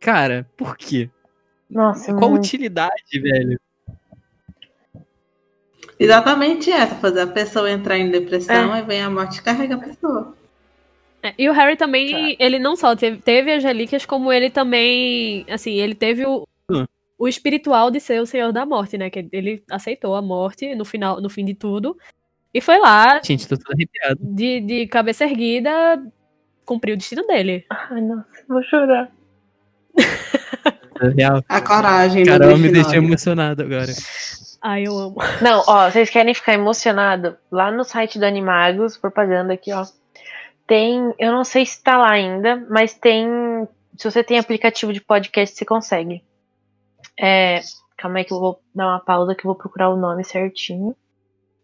Cara, por quê? Nossa, Qual muito. utilidade, velho? Exatamente essa, fazer a pessoa entrar em depressão É. e vem a morte e carrega a pessoa. É, e o Harry também, ele não só teve, teve as relíquias, como ele também, assim, ele teve o. o espiritual de ser o Senhor da Morte, né? Que ele aceitou a morte no final, no fim de tudo. E foi lá, Gente, tô todo arrepiado. de, de cabeça erguida, cumprir o destino dele. Ai, nossa, vou chorar. É Real. A coragem Carol me deixou emocionado agora. Ai, eu amo. Não, ó, vocês querem ficar emocionado? Lá no site do Animagos, propaganda aqui, ó. Tem, eu não sei se tá lá ainda, mas tem. Se você tem aplicativo de podcast, você consegue. É, calma aí que eu vou dar uma pausa que eu vou procurar o nome certinho.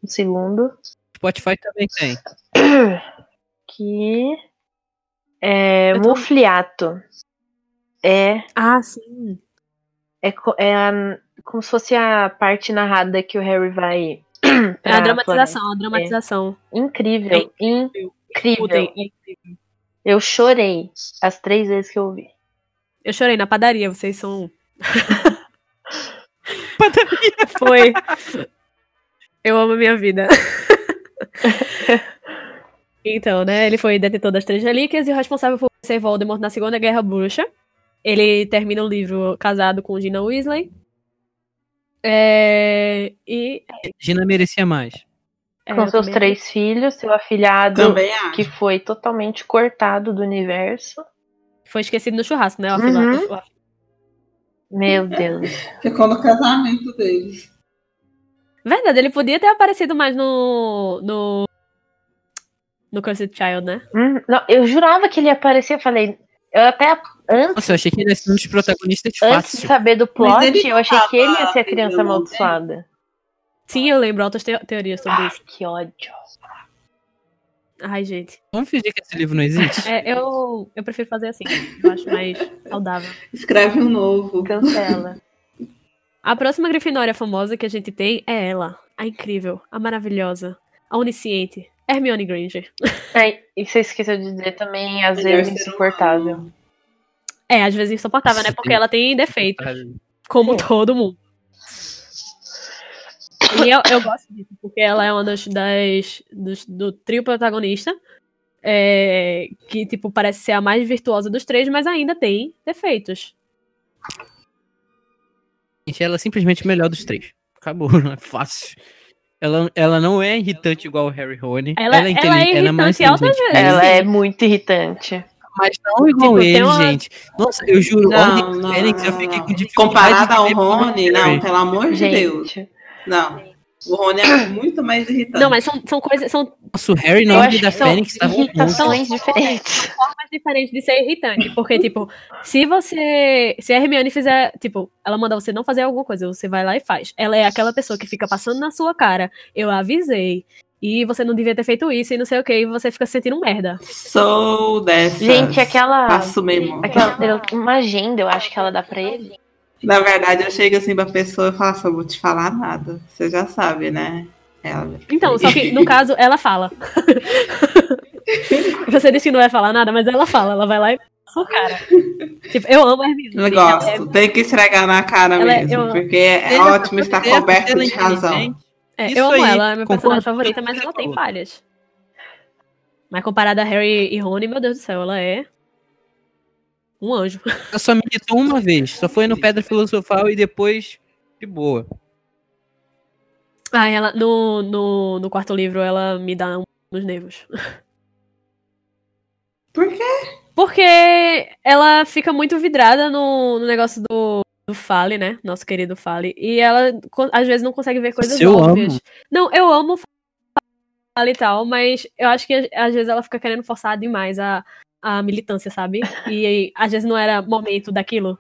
Um segundo. Spotify também tem. Que é tô- Mufliato. É, Ah, sim. é, é a- como se fosse a parte narrada que o Harry vai. É a dramatização, a dramatização. Incrível, incrível. Escutem, é incrível. Eu chorei as três vezes que eu ouvi. Eu chorei na padaria, vocês são. Foi. Eu amo a minha vida. então, né? Ele foi detentor das três relíquias e o responsável por ser Voldemort na Segunda Guerra Bruxa. Ele termina o livro casado com Gina Weasley. É... E. Gina merecia mais. é, Com eu seus também- três filhos, seu afilhado que foi totalmente cortado do universo. Foi esquecido no churrasco, né? O Uhum. Meu Deus. Ficou no casamento deles. Verdade, ele podia ter aparecido mais no. no. no Cursed Child, né? Hum, não, eu jurava que ele ia aparecer, eu falei. Eu até antes, Nossa, eu achei que ele ia ser um dos protagonistas antes de fácil. saber do plot, eu achei que ele ia ser a criança amaldiçoada. Sim, eu lembro altas teo- teorias sobre Ah, isso. que ódio. Ai, gente. Vamos fingir que esse livro não existe? É, eu, eu prefiro fazer assim. Eu acho mais saudável. Escreve um novo. Cancela. A próxima Grifinória famosa que a gente tem é ela. A incrível, a maravilhosa, a onisciente, Hermione Granger. Ai, e você esqueceu de dizer também, às Melhor vezes, insuportável. É, às vezes insuportável, né? Porque ela tem defeito, Tá. como todo mundo. E eu, eu gosto disso, porque ela é uma das, das dos- do trio protagonista. é, que, tipo, parece ser a mais virtuosa dos três, mas ainda tem defeitos. Gente, ela é simplesmente a melhor dos três. Acabou, não é fácil. Ela, ela não é irritante igual o Harry Rony. Ela- ela é ela é mais irritante altas inteligente que vezes. Ela é muito irritante. Mas não igual Tipo, tem ele, uma- gente. Nossa, eu juro, Não, Ordem não, Fênix, eu fiquei com dificuldade. Comparado de ao Rony, não, Harry. pelo amor de Deus. Não. O Rony é muito mais irritante. Não, mas são, são coisas. São Nossa, o Harry Ordem da são Fênix muito. irritações diferentes. formas diferentes de ser irritante. Porque, tipo, se você. Se a Hermione fizer. Tipo, ela manda você não fazer alguma coisa, você vai lá e faz. Ela é aquela pessoa que fica passando na sua cara. Eu avisei. E você não devia ter feito isso e não sei o que, e você fica se sentindo merda. Sou dessa. Gente, aquela. Passo mesmo. aquela uma agenda, eu acho que ela dá pra ele. Na verdade, eu chego assim pra pessoa e falo assim, eu vou te falar nada. Você já sabe, né? Ela... Então, só que no caso, ela fala. você disse que não vai falar nada, mas ela fala. Ela vai lá e o cara. Tipo, eu amo a Hermione. Eu gosto. Tem que esfregar na cara Ela é- mesmo, eu- porque é Ela ótimo estar coberto é de razão. É, eu amo aí, ela, é minha personagem favorita, mas ela tem falou. falhas. Mas comparada a Harry e Rony, meu Deus do céu, ela é um anjo. Ela só me irritou uma vez. Só foi no Pedra Filosofal e depois de boa. Ah, ela no, no, no quarto livro ela me dá um nos nervos. Por quê? Porque ela fica muito vidrada no, no negócio do, do Fale, né? Nosso querido Fale. E ela às vezes não consegue ver coisas eu óbvias. amo. Não, eu amo Fale e tal, mas eu acho que às vezes ela fica querendo forçar demais a, a militância, sabe? E às vezes não era momento daquilo.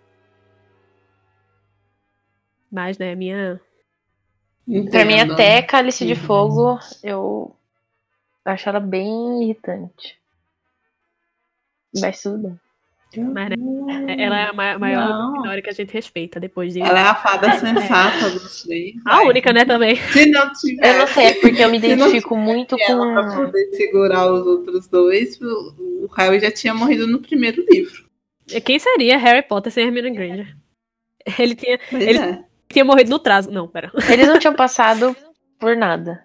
Mas, né, minha. Pra mim, Entendo. até Cálice de Fogo, eu acho ela bem irritante. Mas tudo bem. Mas, né, ela é a ma- maior Não. Grifinória que a gente respeita depois de. Ela é a fada sensata três. A única, né, também. Se não tiver Eu não sei, é porque eu me identifico muito ela pra com. poder segurar os outros dois, o Harry já tinha morrido no primeiro livro. Quem seria Harry Potter sem Hermione Granger? Ele tinha, Pois Ele- é. tinha morrido no trazo. Não, pera. Eles não tinham passado por nada.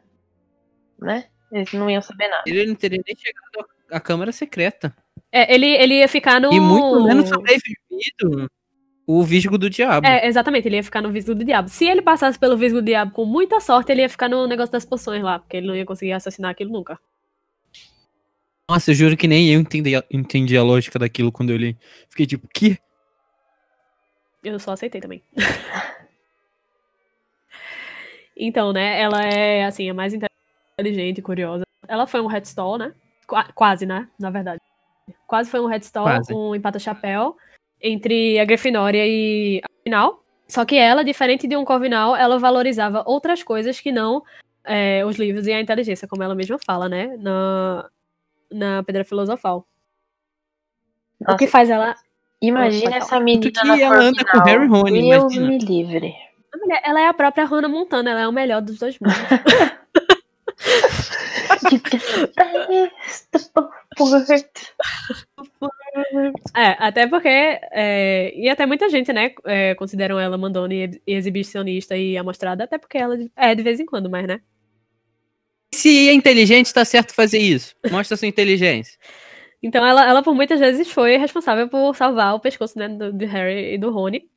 Né? Eles não iam saber nada. Ele não teria nem chegado à à Câmara Secreta. É, ele, ele ia ficar no. E muito menos sobrevivido o Visgo do Diabo. É, exatamente, ele ia ficar no Visgo do Diabo. Se ele passasse pelo Visgo do Diabo com muita sorte, ele ia ficar no negócio das poções lá, porque ele não ia conseguir assassinar aquilo nunca. Nossa, eu juro que nem eu entendi, a- entendi a lógica daquilo quando eu li. Fiquei tipo, que? Eu só aceitei também. então, né, ela é, assim, a mais inteligente e curiosa. Ela foi um Redstall, né? Qua- quase, né? Na verdade. Quase foi um Quase. um empata-chapéu entre a Grifinória e a Corvinal. Só que ela, diferente de um Corvinal, ela valorizava outras coisas que não é, os livros e a inteligência, como ela mesma fala, né? Na, na Pedra Filosofal. o Nossa, que faz ela imagina essa menina que na ela anda com. Harry Rony, Deus imagina. me livre. A mulher, ela é a própria Hannah Montana, ela é o melhor dos dois mundos. é, até porque. é, e até muita gente, né, é, consideram ela mandona ex- exibicionista e amostrada, até porque ela é de vez em quando, mas, né? Se é inteligente, tá certo fazer isso. Mostra sua inteligência. Então ela, ela por muitas vezes foi responsável por salvar o pescoço né, do, de Harry e do Rony.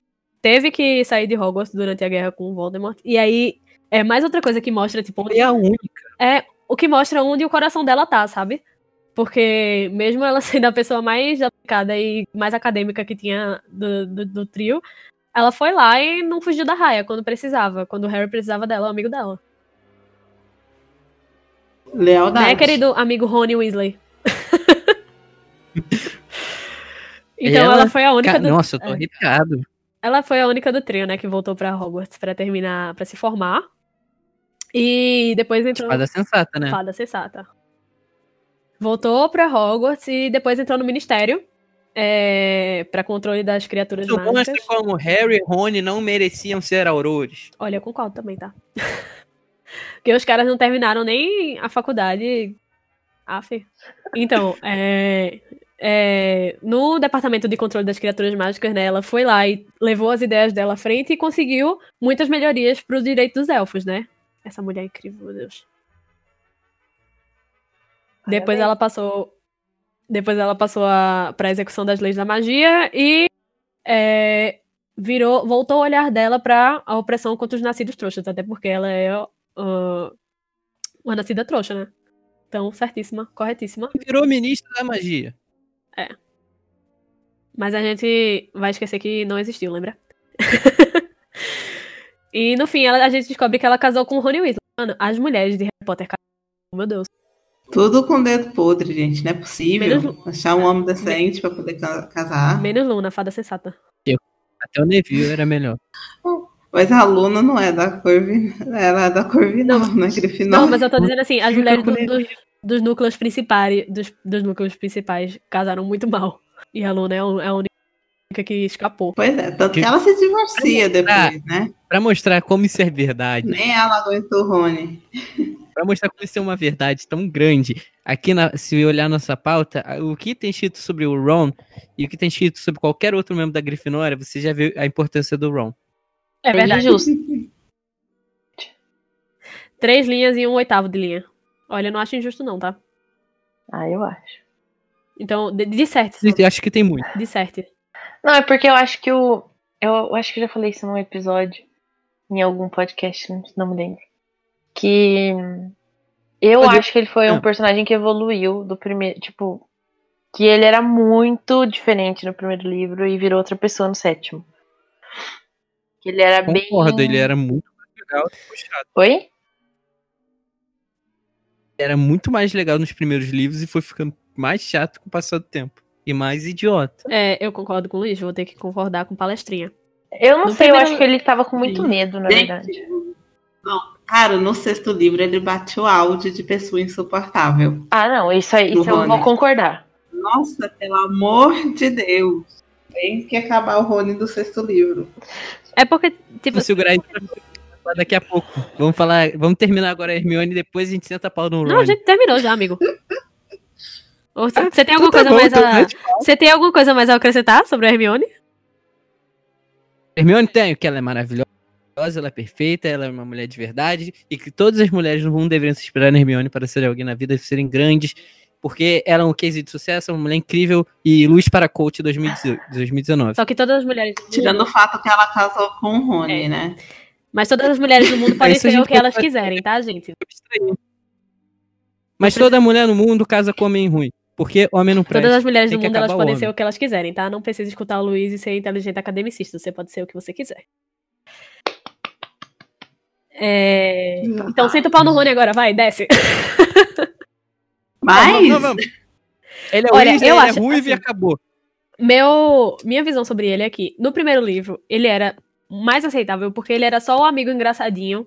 Teve que sair de Hogwarts durante a guerra com o Voldemort. E aí, é mais outra coisa que mostra, tipo, onde É a única. é o que mostra onde o coração dela tá, sabe? Porque mesmo ela sendo a pessoa mais aplicada e mais acadêmica que tinha do, do, do trio, ela foi lá e não fugiu da raia quando precisava. Quando o Harry precisava dela, o amigo dela. Lealdade. Né, querido amigo Rony Weasley? então ela, foi a única Ca- do... Nossa, eu tô é. arrepiado. Ela foi a única do trio, né, que voltou pra Hogwarts pra terminar, pra se formar. E depois entrou. Espada sensata, né? Fada sensata. Voltou pra Hogwarts e depois entrou no Ministério é, para controle das criaturas Isso mágicas. mostra como Harry e Rony não mereciam ser aurores. Olha, eu concordo também, tá? Porque os caras não terminaram nem a faculdade. Aff. Então, é, é, no departamento de controle das criaturas mágicas, né, ela foi lá e levou as ideias dela à frente e conseguiu muitas melhorias para os direitos dos elfos, né? Essa mulher é incrível, meu Deus. Depois ela passou. Depois ela passou a, pra execução das leis da magia e é, virou, voltou o olhar dela pra a opressão contra os nascidos trouxas, até porque ela é uh, uma nascida trouxa, né? Então, certíssima, corretíssima. Virou ministro da magia. É. Mas a gente vai esquecer que não existiu, lembra? e no fim, ela- a gente descobre que ela casou com o Rony Weasley. Mano, as mulheres de Harry Potter casaram, meu Deus. Tudo com dedo podre, gente. Não é possível Menos- achar um homem decente pra poder ca- casar. Menos Luna, fada sensata. Até o Neville era melhor. Mas a Luna não é da Corvi, ela é da Corvinal, não é Grifinória. Não, mas eu tô dizendo assim, as mulheres do- dos, dos núcleos principais, dos, dos núcleos principais casaram muito mal. E a Luna é, a- é a única que escapou. Pois é, tanto que ela se divorcia depois, né? Pra mostrar como isso é verdade. Nem ela aguentou o Rony. Pra mostrar como isso é uma verdade tão grande. Aqui, na, se olhar nossa pauta, a- o que tem escrito sobre o Ron e o que tem escrito sobre qualquer outro membro da Grifinória, você já viu a importância do Ron. É verdade. Justo. Três linhas e um oitavo de linha. Olha, eu não acho injusto não, tá? Ah, eu acho. Então, de- disserte. Eu acho que tem muito. Disserte. Não, é porque eu acho que o. Eu, eu acho que eu já falei isso num episódio, em algum podcast, não- não me lembro. Que. Eu Mas eu- acho que ele foi um Ah. personagem que evoluiu do primeiro. Tipo. Que ele era muito diferente no primeiro livro e virou outra pessoa no sétimo. Que ele era bem. Concordo, ele era muito mais legal e puxado. Oi? Era muito mais legal nos primeiros livros e foi ficando mais chato com o passar do tempo. E mais idiota. É, eu concordo com o Luiz, vou ter que concordar com palestrinha. Eu não No sei, eu primeiro- acho que ele tava com muito Sim. medo, na verdade. Não, cara, no sexto livro ele bate o áudio de pessoa insuportável. Ah, não, isso aí, isso eu Rony. vou concordar. Nossa, pelo amor de Deus. Tem que acabar o Rony do sexto livro. É porque, tipo, Vou segurar isso pra falar daqui a pouco. Vamos falar, vamos terminar agora a Hermione e depois a gente senta a pau no Ron. não, a gente terminou já, amigo. Você você tem Então alguma tá coisa bom, mais então a... a gente Você tem alguma coisa mais a acrescentar sobre a Hermione? Hermione tem que ela é maravilhosa, ela é perfeita, ela é uma mulher de verdade e que todas as mulheres no mundo deveriam se inspirar na Hermione para serem alguém na vida, serem grandes, porque ela é um case de sucesso, é uma mulher incrível e luz para coach 2018 2019. Só que todas as mulheres do Tirando o fato que ela casou com o Rony, É. né? mas todas as mulheres do mundo podem ser o que elas quiserem, tá, gente? Mas toda mulher no mundo casa com homem ruim, porque homem não presta. Todas as mulheres do mundo elas podem ser o que elas quiserem, tá? Não precisa escutar o Luiz e ser inteligente academicista. Você pode ser o que você quiser. É, Então senta o pau no Rony agora, vai, desce. Mas, Vamos, vamos, vamos. Ele é Olha, Weasley, eu ele acho- é ruivo e assim, acabou. Meu, minha visão sobre ele é que no primeiro livro ele era mais aceitável porque ele era só o amigo engraçadinho.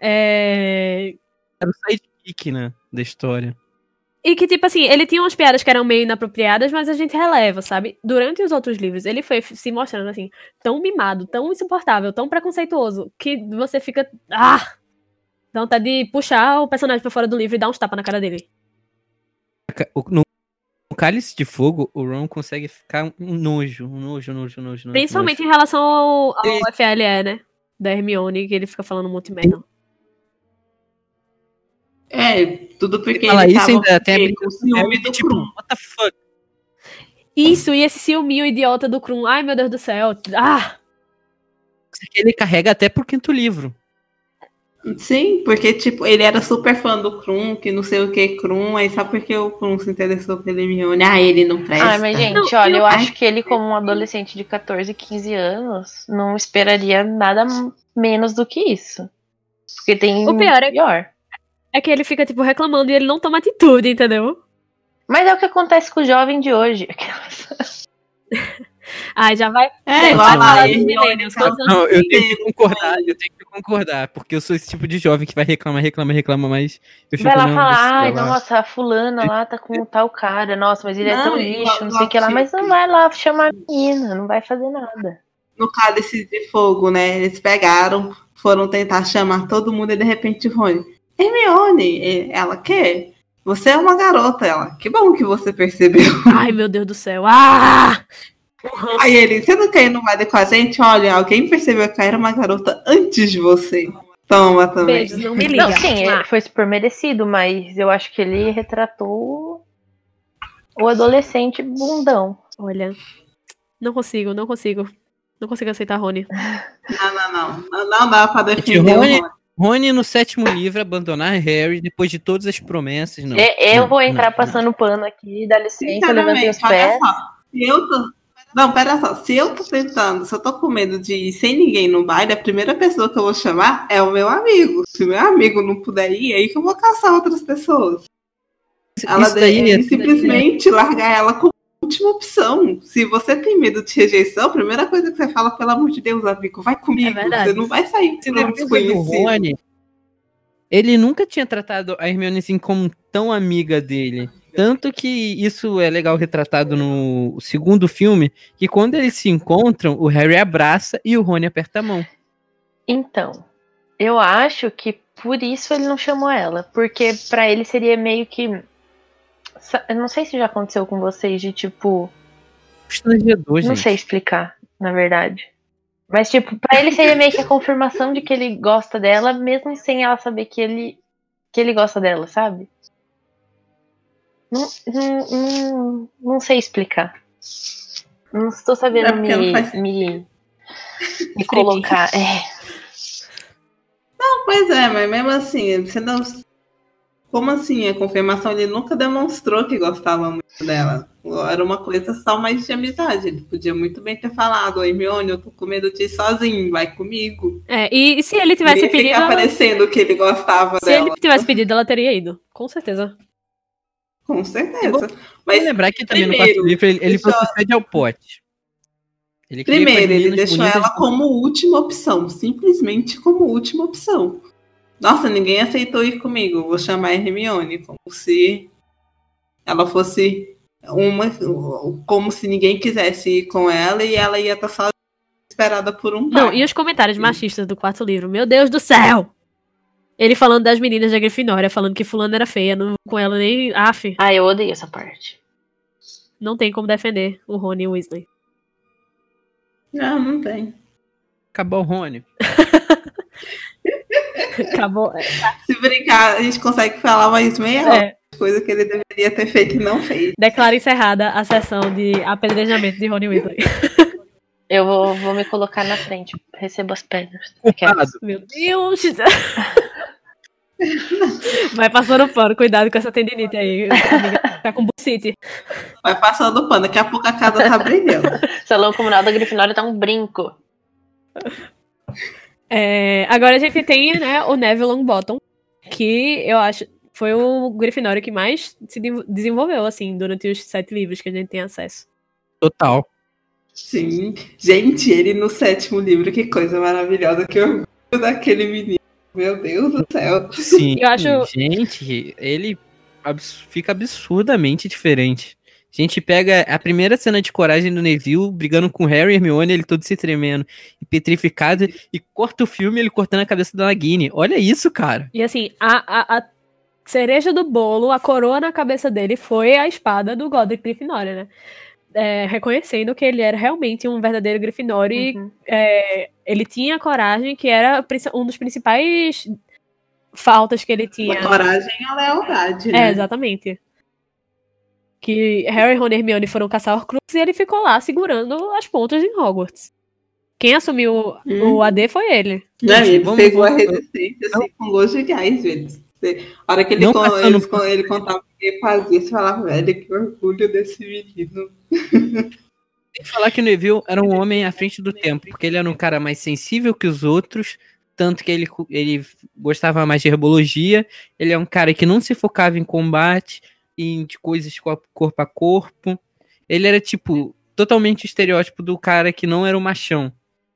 É, Era o sidekick, né, da história. E que, tipo assim, ele tinha umas piadas que eram meio inapropriadas, mas a gente releva, sabe? Durante os outros livros, ele foi se mostrando, assim, tão mimado, tão insuportável, tão preconceituoso, que você fica. Ah! Dá vontade de puxar o personagem pra fora do livro e dar uns tapas na cara dele. No, Cálice de Fogo, o Ron consegue ficar um nojo, um nojo, nojo, nojo, nojo. Principalmente nojo. em relação ao, ao. FLE, né? Da Hermione, que ele fica falando um de merda. É, tudo porque Fala ele isso ainda tem a com ciúme do tipo, Krum. what the fuck? Isso, e esse ciúminho idiota do Krum. Ai, meu Deus do céu. Ah! Ele carrega até pro quinto livro. Sim, porque, tipo, ele era super fã do Krum, que não sei o que Krum, aí só porque o Krum se interessou pelo Hermione, ah, ele não presta. Ai, mas gente, olha, eu acho que ele, como um adolescente de 14, 15 anos, não esperaria nada menos do que isso. Porque tem O pior é- pior. É que ele fica, tipo, reclamando e ele não toma atitude, entendeu? Mas é o que acontece com o jovem de hoje. Ai, já vai. É, lá, Quantos anos Não, eu tenho que concordar, eu tenho que concordar, porque eu sou esse tipo de jovem que vai reclamar, reclama, reclama, mas eu Vai lá não, falar, ai, lá." nossa, a fulana lá tá com tal cara, nossa, mas ele é Não, tão igual- lixo, não sei o que lá, mas não vai lá chamar a menina, não vai fazer nada. No Cálice de Fogo, né? Eles pegaram, foram tentar chamar todo mundo e de repente Rony. Hermione, ela quer? Você é uma garota, ela. Que bom que você percebeu. Ai, meu Deus do céu. Ah! Aí ele, você não quer ir no baile com a gente? Olha, alguém percebeu que eu era uma garota antes de você. Toma também. Beijos, não me liga. Não, sim, Ah. é, foi super merecido, mas eu acho que ele retratou o adolescente bundão. Olha, não consigo, não consigo. Não consigo aceitar Rony. Não, não, não. Não, não dá pra defender o Rony, Rony. Rony no sétimo livro abandonar Harry depois de todas as promessas, não. E- eu Não, vou não, entrar não. passando pano aqui, dá licença, levantei os pés. eu tô... Não, pera só. Se eu tô tentando, se eu tô com medo de ir sem ninguém no baile, a primeira pessoa que eu vou chamar é o meu amigo. Se o meu amigo não puder ir, é aí que eu vou caçar outras pessoas. Ela Isso daí deve é- simplesmente largar ela como última opção. Se você tem medo de rejeição, a primeira coisa que você fala, pelo amor de Deus, amigo, vai comigo. É verdade. você não vai sair do desconhecido. Rony, ele nunca tinha tratado a Hermione assim como tão amiga dele. Tanto que isso é legal retratado no segundo filme, que quando eles se encontram, o Harry abraça e o Rony aperta a mão. Então, eu acho que por isso ele não chamou ela, porque pra ele seria meio que eu não sei se já aconteceu com vocês de tipo, Constrangedor, não gente. sei explicar, na verdade. Mas tipo, pra ele seria meio que a confirmação de que ele gosta dela, mesmo sem ela saber que ele que ele gosta dela, sabe? Não, não, não, não sei explicar. Não estou sabendo É não me, faz me, me colocar. É. Não, pois é, mas mesmo assim, você não. Como assim? A confirmação ele nunca demonstrou que gostava muito dela. Era uma coisa só mais de amizade. Ele podia muito bem ter falado, Oi, Hermione, eu tô com medo de ir sozinho, vai comigo. É, e, se ele tivesse Ele ia pedido. ficar ela- parecendo que ele gostava Se dela. ele tivesse pedido, ela teria ido. Com certeza. Com certeza. Mas Mas lembrar que também no primeiro, quarto livro ele, ele procede ao pote. Ele Primeiro, ele deixou ela como última opção, simplesmente como última opção. Nossa, ninguém aceitou ir comigo, vou chamar a Hermione, como se ela fosse uma, como se ninguém quisesse ir com ela e ela ia estar só esperada por um Não, pai. e os comentários machistas do quarto livro? Meu Deus do céu! Ele falando das meninas da Grifinória, falando que fulano era feia, não com ela nem. Af, Ah, eu odeio essa parte. não tem como defender o Rony Weasley. Não, não tem. Acabou o Rony. Acabou. Se brincar, a gente consegue falar mais meia hora É, de coisa que ele deveria ter feito e não fez. declara encerrada a sessão de apedrejamento de Rony Weasley. Eu vou, vou me colocar na frente. Recebo as pedras. Meu Deus! Vai passando pano, cuidado com essa tendinite aí. amiga. Tá com bucite. Vai passando o pano, daqui a pouco a casa tá brilhando. Salão comunal da Grifinória tá um brinco. É, agora a gente tem né, o Neville Longbottom, que eu acho foi o Grifinório que mais se de- desenvolveu assim durante os sete livros que a gente tem acesso. Total. Sim. Gente, ele no sétimo livro, que coisa maravilhosa, que orgulho daquele menino. Meu Deus do céu. Sim, Eu acho- gente, ele abs- fica absurdamente diferente. A gente pega a primeira cena de coragem do Neville brigando com Harry e Hermione, ele todo se tremendo e petrificado, e corta o filme ele cortando a cabeça da Nagini. Olha isso, cara. E assim, a, a, a cereja do bolo, a coroa na cabeça dele foi a espada do Godric Grifinória, né? É, reconhecendo que ele era realmente um verdadeiro Grifinório e Uhum. é, ele tinha coragem, que era um dos principais faltas que ele tinha. A coragem e a lealdade, É, né? exatamente. Que Harry, Ron e Hermione foram caçar Horcrux e ele ficou lá segurando as pontas em Hogwarts. Quem assumiu Hum. o AD foi ele. Não, ele vamos- pegou a resistência assim, com gosto de gás, velho. Você- A hora que ele, con- por- con- ele contava o que ele fazia, você falava, velho, que orgulho desse menino. Tem que falar que o Neville era um homem à frente do tempo, porque ele era um cara mais sensível que os outros, tanto que ele, ele gostava mais de herbologia, ele é um cara que não se focava em combate, em de coisas co- corpo a corpo. Ele era, tipo, totalmente o estereótipo do cara que não era o machão.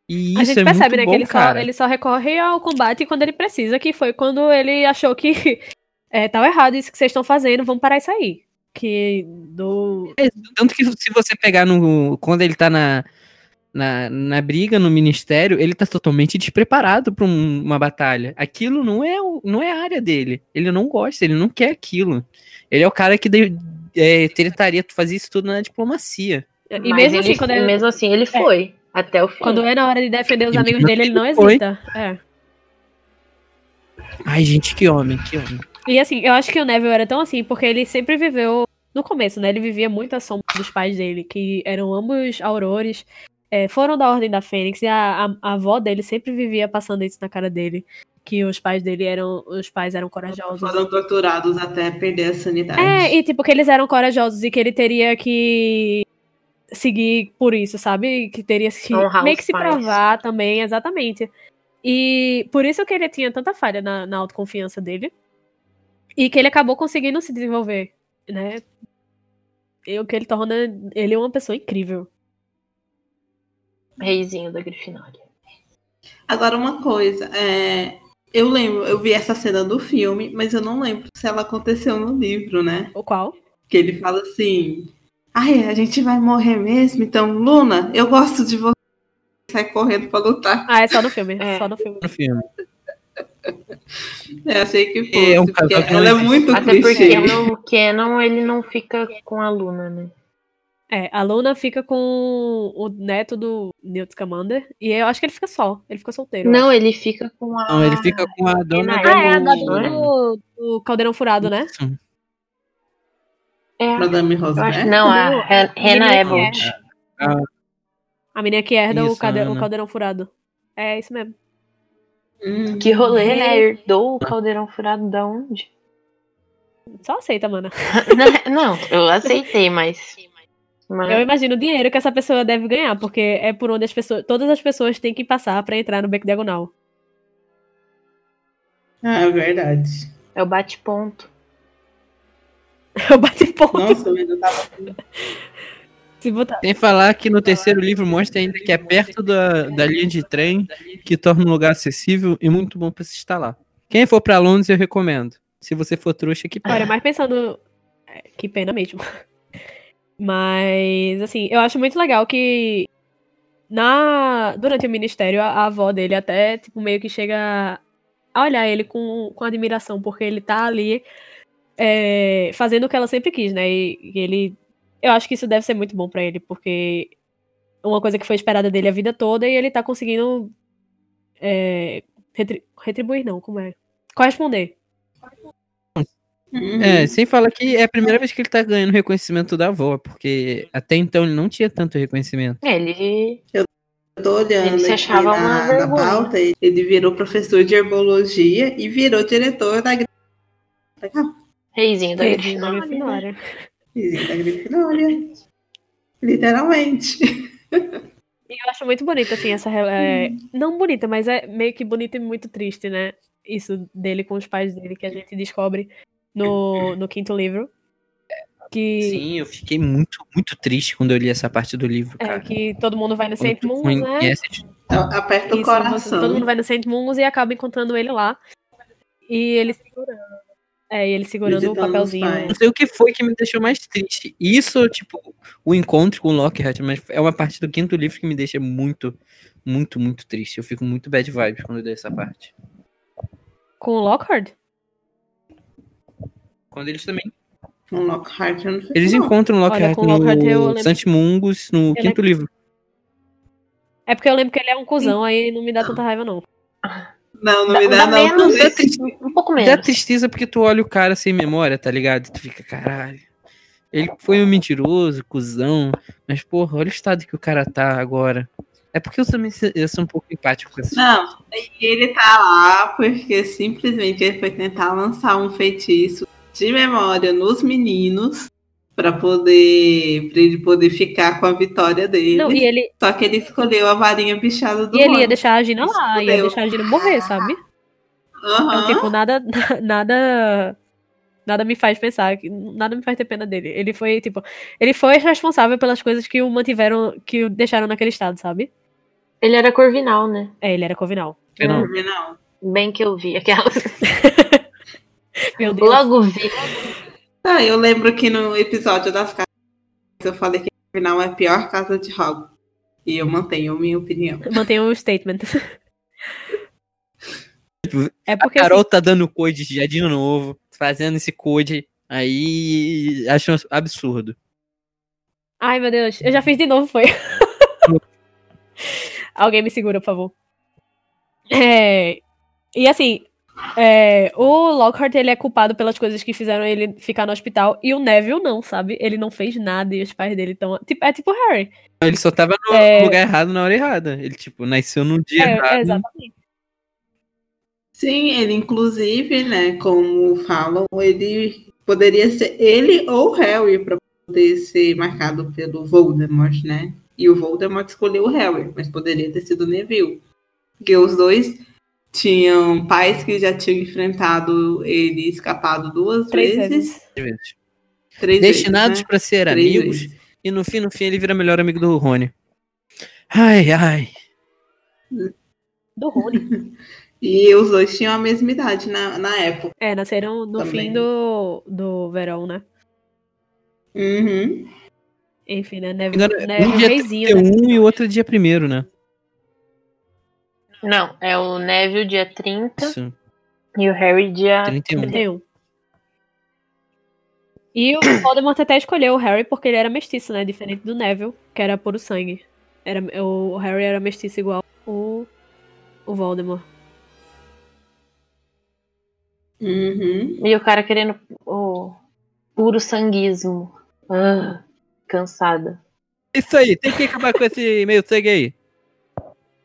E a isso gente é percebe, muito né, bom, que ele só, ele só recorre ao combate quando ele precisa, que foi quando ele achou que é, tava errado isso que vocês estão fazendo, vamos parar isso aí. Que do. É, Tanto que se você pegar no. Quando ele tá na, na, na briga, no ministério, ele tá totalmente despreparado pra um- uma batalha. Aquilo não é, o- não é a área dele. Ele não gosta, ele não quer aquilo. Ele é o cara que de, é, tentaria fazer isso tudo na diplomacia. E Mas mesmo ele- assim, quando, é, mesmo assim, ele foi até o fim. quando é na hora de defender os E amigos dele, ele não hesita. É. Ai, gente, que homem, que homem. E assim, eu acho que o Neville era tão assim, porque ele sempre viveu. No começo, né? Ele vivia muito à sombra dos pais dele, que eram ambos aurores. É, foram da Ordem da Fênix, e a, a, a avó dele sempre vivia passando isso na cara dele. Que os pais dele eram. Os pais eram corajosos. Foram torturados até perder a sanidade. É, e tipo, que eles eram corajosos e que ele teria que seguir por isso, sabe? Que teria que Honrar meio que se pais. provar também, exatamente. E por isso que ele tinha tanta falha na, na autoconfiança dele. E que ele acabou conseguindo se desenvolver, né? E o que ele torna ele uma pessoa incrível. Reizinho da Grifinória. Agora, uma coisa, é, eu lembro, eu vi essa cena do filme, mas eu não lembro se ela aconteceu no livro, né? O qual? Que ele fala assim: Ai, a gente vai morrer mesmo, então, Luna, eu gosto de você. Sai correndo pra lutar. Ah, é só no filme. É. Só no filme. No filme. Eu achei que fosse, É um porque ela é muito Até porque clichê. no Canon ele não fica com a Luna, né? É, a Luna fica com o neto do Newt Scamander. E eu acho que ele fica só. Ele fica solteiro. Não, ele fica com a. Não, ele fica com a dona Renato. do... Ah, é a dona é? do, do Caldeirão Furado, né? Isso. É, Madame Rosberg. não, a Ren- Rena Abbott. A menina que herda o, Isso, cade- Ana. o Caldeirão Furado. É isso mesmo. Hum. Que rolê, né? Herdou o caldeirão furado da onde? Só aceita, mana. não, eu aceitei, mas. Mas- Eu imagino o dinheiro que essa pessoa deve ganhar, porque é por onde as pessoas, todas as pessoas têm que passar pra entrar no beco diagonal. Ah, é verdade. É o bate-ponto. Eu bati ponto. Nossa, eu ainda tava. Se botar. Sem falar que no terceiro livro mostra ainda que é perto da, da linha de trem, que torna um lugar acessível e muito bom pra se instalar. Quem for pra Londres, eu recomendo. Se você for trouxa, que Olha, mais pensando. é, que pena mesmo. Mas, assim, eu acho muito legal que. Na, durante o ministério, a, a avó dele até, tipo, meio que chega a olhar ele com, com admiração, porque ele tá ali é, fazendo o que ela sempre quis, né? E, e ele. Eu acho que isso deve ser muito bom pra ele, porque uma coisa que foi esperada dele a vida toda e ele tá conseguindo. é, retri- retribuir, não, como é? Corresponder. Uhum. É, sem falar que é a primeira vez que ele tá ganhando reconhecimento da avó, porque até então ele não tinha tanto reconhecimento. É, Ele. Eu tô olhando Ele se aqui achava uma na, na vergonha. pauta, ele virou professor de herbologia e virou diretor da Reizinho da Reizinho da Grifinória. Vizinho da Grifinória. Literalmente. E eu acho muito bonita, assim, essa. é, não bonita, mas é meio que bonita e muito triste, né? Isso dele com os pais dele, que a gente descobre no, no quinto livro. Que, Sim, eu fiquei muito, muito triste quando eu li essa parte do livro, é, cara. que todo mundo vai no Saint Mungus, né? Então, Aperta o Isso, você- coração. todo mundo vai no Saint Mungus e acaba encontrando ele lá. E ele segurando. É, e ele segurando o Visitando os papelzinho. Não sei o que foi que me deixou mais triste. Isso, tipo, o encontro com o Lockhart, mas é uma parte do quinto livro que me deixa muito, muito, muito triste. Eu fico muito bad vibes quando eu dei essa parte. Com o Lockhart? Quando eles também. Com Um Lockhart, eu não sei Eles não. encontram o Olha, Lockhart Lockhart no lembro- Santimungus, no Eu quinto livro. É porque eu lembro que ele é um cuzão, aí não me dá tanta raiva, não. Não, não me dá, não. menos, Dá triste- um pouco Dá menos. tristeza porque tu olha o cara sem memória, tá ligado? E tu fica, caralho. Ele foi um mentiroso, cuzão. Mas, porra, olha o estado que o cara tá agora. É porque eu também eu sou um pouco empático com isso. Não, e ele tá lá porque simplesmente ele foi tentar lançar um feitiço de memória nos meninos pra poder para ele poder ficar com a vitória dele. Não, e ele, Só que ele escolheu a varinha bichada do e ele ia deixar a Gina lá, ia Fudeu. deixar a Gina morrer, sabe? Aham. Então, tipo, nada, nada, nada me faz pensar, que- nada me faz ter pena dele. Ele foi, tipo, ele foi responsável pelas coisas que o mantiveram, que o deixaram naquele estado, sabe? Ele era corvinal, né? É, ele era Corvinal. Não. Não. Bem que eu vi. Aquela... Meu Deus. Logo vi. Ah, eu lembro que no episódio das casas eu falei que no final é a pior casa de Hogwarts. E eu mantenho a minha opinião. Mantenha o statement. É A porque assim, Carol tá dando code já de novo, fazendo esse code aí. Acho um absurdo. Ai, meu Deus. Eu já fiz de novo, foi. Alguém me segura, por favor. É, E assim, é, o Lockhart, ele é culpado pelas coisas que fizeram ele ficar no hospital. E o Neville não, sabe? Ele não fez nada e os pais dele estão... Tipo, é tipo o Harry. Ele só tava no É. lugar errado na hora errada. Ele, tipo, nasceu num dia É, errado. exatamente. Sim, ele inclusive, né, como falam, ele poderia ser ele ou Harry para poder ser marcado pelo Voldemort, né? E o Voldemort escolheu o Harry, mas poderia ter sido o Neville. Porque os dois tinham pais que já tinham enfrentado ele escapado duas Três vezes. vezes. Três Destinados vezes, né? pra ser Três amigos. vezes. E no fim, no fim, ele vira melhor amigo do Rony. Ai, ai. Do Rony. E os dois tinham a mesma idade na, na época. É, nasceram no Também. fim do, do verão, né? Uhum. Enfim, né? Um Neville, Neville dia reizinho, é né? um e o outro dia primeiro, né? Não, é o Neville dia 30 Isso. e o Harry dia 31. 31. E o Voldemort até escolheu o Harry porque ele era mestiço, né? Diferente do Neville, que era puro sangue. Era, o Harry era mestiço igual o, o Voldemort. Uhum. E o cara querendo o puro sanguismo. Ah, cansada. Isso aí, tem que acabar com esse meio sangue aí.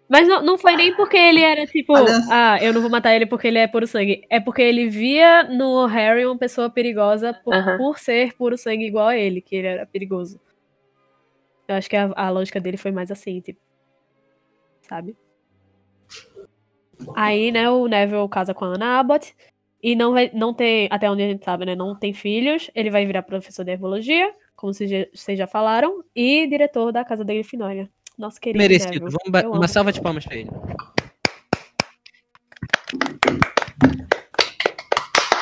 Mas não, não foi nem porque ele era tipo, só. ah, eu não vou matar ele porque ele é puro sangue. É porque ele via no Harry uma pessoa perigosa por, por ser puro sangue igual a ele, que ele era perigoso. Eu acho que a, a lógica dele foi mais assim, tipo. Sabe? Aí, né, o Neville casa com a Anna Abbott. E não, vai, não tem, até onde a gente sabe, né, não tem filhos. Ele vai virar professor de herbologia, como vocês já, vocês já falaram, e diretor da Casa da Grifinória. Nosso querido Merecido. Neville. Vamos Eu uma amo. salva de palmas pra ele.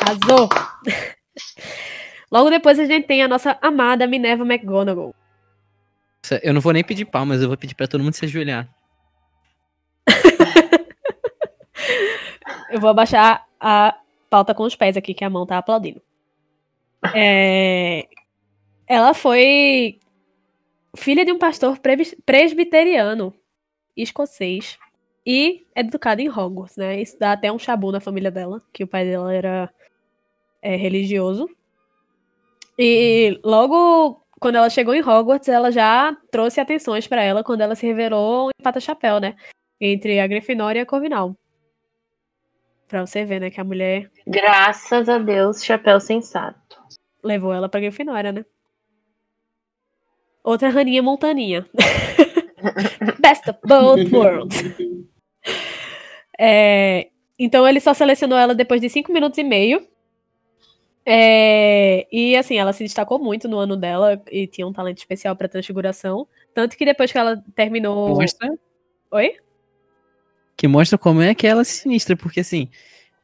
Arrasou! Logo depois a gente tem a nossa amada Minerva McGonagall. Eu não vou nem pedir palmas, eu vou pedir pra todo mundo se ajoelhar. Eu vou abaixar a pauta com os pés aqui, que a mão tá aplaudindo. É, Ela foi filha de um pastor presbiteriano escocês e educada em Hogwarts, né? Isso dá até um chabu na família dela, que o pai dela era é, religioso. E logo quando ela chegou em Hogwarts, ela já trouxe atenções pra ela quando ela se revelou em pata-chapéu, né? Entre a Grifinória e a Corvinal. Pra você ver, né, que a mulher Graças a Deus, chapéu sensato. levou ela pra Grifinória, né? Outra Raninha Montaninha. Best of both worlds. É, então ele só selecionou ela depois de cinco minutos e meio. É, e assim, ela se destacou muito no ano dela e tinha um talento especial pra transfiguração. Tanto que depois que ela terminou. Mostra, Oi? que mostra como é que ela é sinistra, porque assim,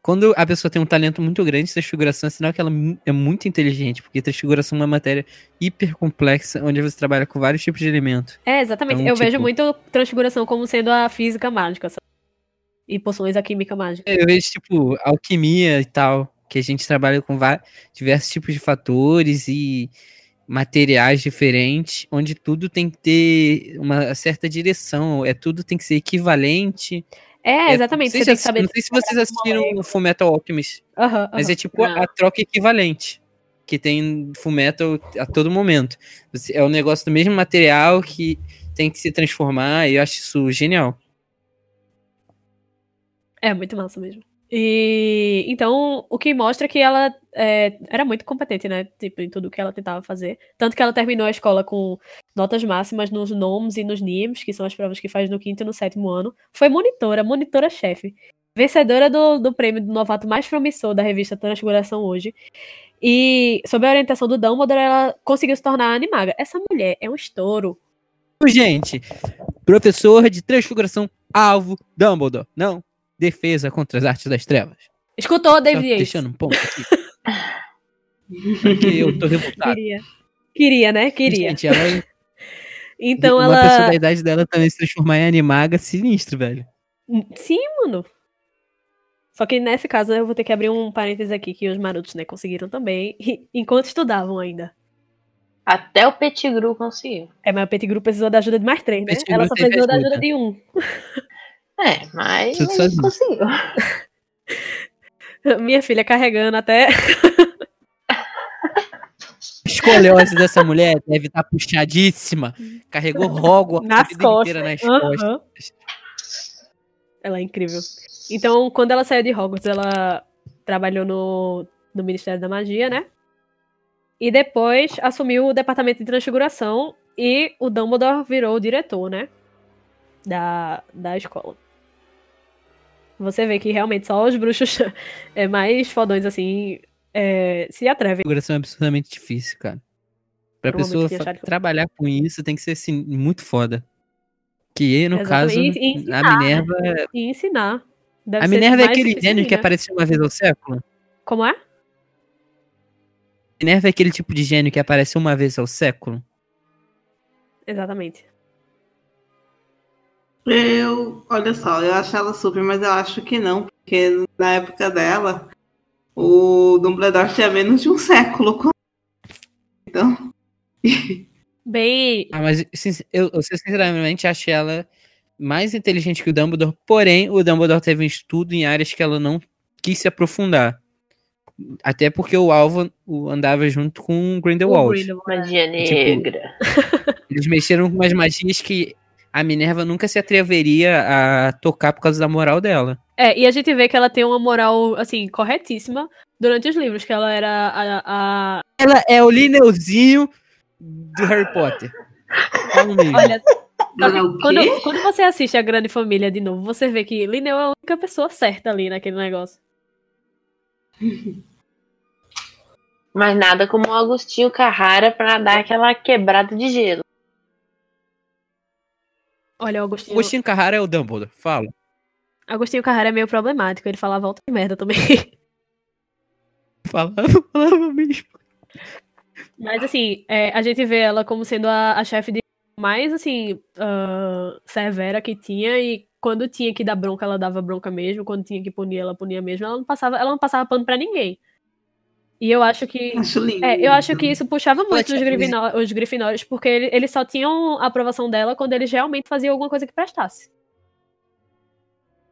quando a pessoa tem um talento muito grande, transfiguração é sinal que ela mu- é muito inteligente, porque transfiguração é uma matéria hiper complexa, onde você trabalha com vários tipos de elementos. É, exatamente. Então, Eu vejo tipo- muito transfiguração como sendo a física mágica, sabe? E poções a química mágica. Eu vejo, tipo, alquimia e tal, que a gente trabalha com diversos tipos de fatores e materiais diferentes, onde tudo tem que ter uma certa direção, é tudo tem que ser equivalente. É, exatamente. Não sei, Você tem se, que saber. não sei se vocês assistiram o Fullmetal Alchemist, Aham, mas aham. é tipo a, a troca equivalente que tem Fullmetal a todo momento. É um negócio do mesmo material que tem que se transformar, e eu acho isso genial. É muito massa mesmo. E então, o que mostra que ela é, era muito competente, né? Tipo, em tudo que ela tentava fazer. Tanto que ela terminou a escola com notas máximas nos NOMS e nos NIMS, que são as provas que faz no quinto e no sétimo ano. Foi monitora, monitora-chefe. Vencedora do, do prêmio do novato mais promissor da revista Transfiguração hoje. E, sob a orientação do Dumbledore, ela conseguiu se tornar animaga. Essa mulher é um estouro. Gente, professor de transfiguração, alvo, Dumbledore. Não, defesa contra as artes das trevas. Escutou, David Só Yates? deixando um ponto aqui. Porque eu tô revoltado. Queria. Queria, né? Queria. Gente, ela, então uma ela. pessoa da idade dela também se transformar em animaga sinistro, velho. Sim, mano. Só que nesse caso eu vou ter que abrir um parênteses aqui que os marotos, né, conseguiram também, enquanto estudavam ainda. Até o Pettigrew conseguiu. É, mas o Pettigrew precisou da ajuda de mais três, né? Ela só precisou da ajuda de um. É, mas Tudo ele sozinho. conseguiu. Minha filha carregando até. A escoliose dessa mulher deve estar puxadíssima. Carregou Hogwarts a nas vida costas. inteira nas costas. Ela é incrível. Então, quando ela saiu de Hogwarts, ela trabalhou no, no Ministério da Magia, né? E depois assumiu o departamento de transfiguração e o Dumbledore virou o diretor, né? Da, da escola. Você vê que realmente só os bruxos é, mais fodões, assim, é, se atrevem. Configuração é absurdamente difícil, cara. Pra pessoa trabalhar com isso tem que ser assim, muito foda. Que no caso, Exatamente. E- e ensinar, a Minerva. E ensinar. Deve A Minerva é aquele gênio que apareceu uma vez ao século? Como é? Minerva é aquele tipo de gênio que aparece uma vez ao século? Exatamente. Eu, olha só, eu acho ela super, mas eu acho que não, porque na época dela, o Dumbledore tinha menos de um século. Então, Bem, Ah, mas eu, eu sinceramente acho ela mais inteligente que o Dumbledore, porém o Dumbledore teve um estudo em áreas que ela não quis se aprofundar. Até porque o alvo o- andava junto com o Grindelwald. o Grindelwald. Magia Tipo, negra. Eles mexeram com umas magias que a Minerva nunca se atreveria a tocar por causa da moral dela. É, e a gente vê que ela tem uma moral, assim, corretíssima durante os livros, que ela era a. a- Ela é o Lineuzinho do Harry Potter. Olha, é quando, quando você assiste a Grande Família de novo, você vê que Lineu é a única pessoa certa ali naquele negócio. Mas nada como o Agostinho Carrara pra dar aquela quebrada de gelo. Olha, o Agostinho. Agostinho Carrara é o Dumbledore. Fala. Agostinho Carrara é meio problemático, ele falava alta merda também. Falava, falava mesmo. Mas assim, é, a gente vê ela como sendo a, a chefe de mais assim ah, severa que tinha e quando tinha que dar bronca ela dava bronca mesmo, quando tinha que punir ela punia mesmo. Ela não passava, ela não passava pano pra ninguém. E eu acho que acho lindo. é, eu acho que isso puxava muito os, os grifinórios, porque ele- eles só tinham a aprovação dela quando eles realmente faziam alguma coisa que prestasse.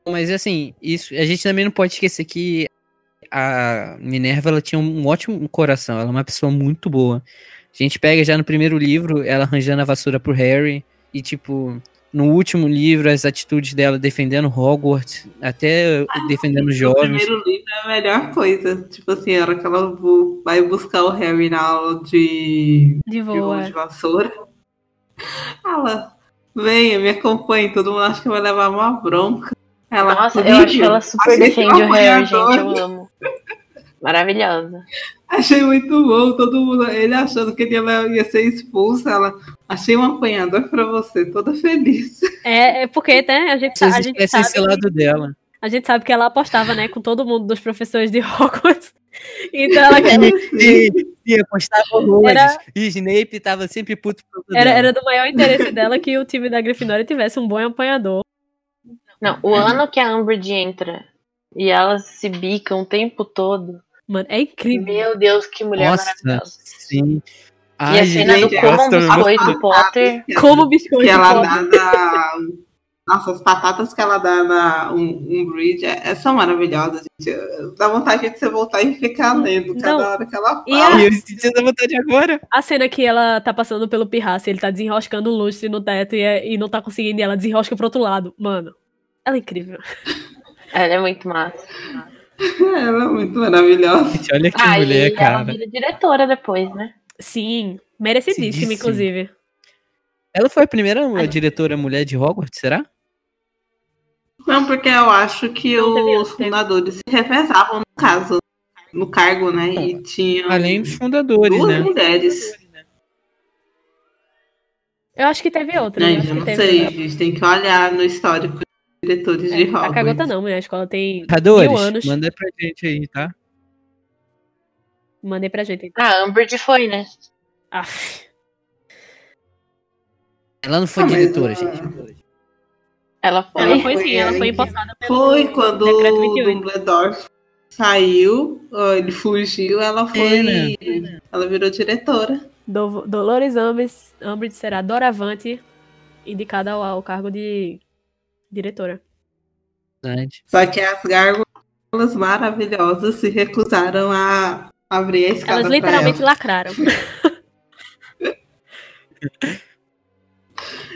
Mas assim, isso, a gente também não pode esquecer que a Minerva ela tinha um ótimo coração, ela é uma pessoa muito boa. A gente pega já no primeiro livro ela arranjando a vassoura pro Harry e tipo, no último livro as atitudes dela defendendo Hogwarts, até defendendo os O jovens. primeiro livro é a melhor coisa. Tipo assim, a hora que ela vai buscar o Harry na aula de, De de voa. de vassoura. Ela, venha, me acompanhe. Todo mundo acha que vai levar uma bronca. Ela, Nossa, eu acho que ela super defende o Harry, gente. Eu amo. Maravilhosa. Achei muito bom, todo mundo, ele achando que ele ia, ser expulso, ela, achei um apanhador pra você, toda feliz. É, é porque, né, a gente, a gente esquecem esse sabe, lado dela. a gente sabe que ela apostava, né, com todo mundo dos professores de Hogwarts. Então ela E, e apostava horrores. Era- E Snape tava sempre puto era, era do maior interesse dela que o time da Grifinória tivesse um bom apanhador. Não, o ano que a Umbridge entra e elas se bicam o tempo todo. Mano, é incrível. Meu Deus, que mulher Nossa, maravilhosa. sim. E Ai, a cena do gente, como um biscoito Potter. Como biscoito. Que ela pode. nada Nossa, as batatas que ela dá na um, um bridge é, é- são maravilhosas, gente. Dá vontade de você voltar e ficar lendo cada Não. hora que ela E fala. a- E eu senti essa vontade agora. A cena que ela tá passando pelo pirraça, ele tá desenroscando o lustre no teto e, é- e não tá conseguindo, e ela desenrosca pro outro lado. Mano, ela é incrível. Ela é muito massa. Ela é muito maravilhosa. Gente, olha que mulher, ela cara. vira diretora depois, né? Sim, merecidíssima, inclusive. Ela foi a primeira diretora mulher de Hogwarts, será? Não, porque eu acho que Não os fundadores se revezavam no caso, no cargo, né? E tinham Além dos fundadores, duas né? mulheres. Eu acho que teve outra. acho eu não teve. sei, a gente tem que olhar no histórico diretores de É, a Hogwarts. cagota não, minha escola tem Fundadores, mil anos. manda pra gente aí, tá? Mandei pra gente. Ah, a Umbridge foi, né? Aff. Ela não foi Ah, diretora, ah, gente. Ela foi. Ela foi sim, foi, ela é, foi empossada pelo Foi quando decreto o 28. Dumbledore saiu, ele fugiu, ela foi. né? Ela virou diretora. Do- Dolores Umbridge, Umbridge será doravante indicada ao, ao cargo de diretora. Verdade. Só que as gárgulas maravilhosas se recusaram a abrir a escada Elas pra literalmente ela. lacraram.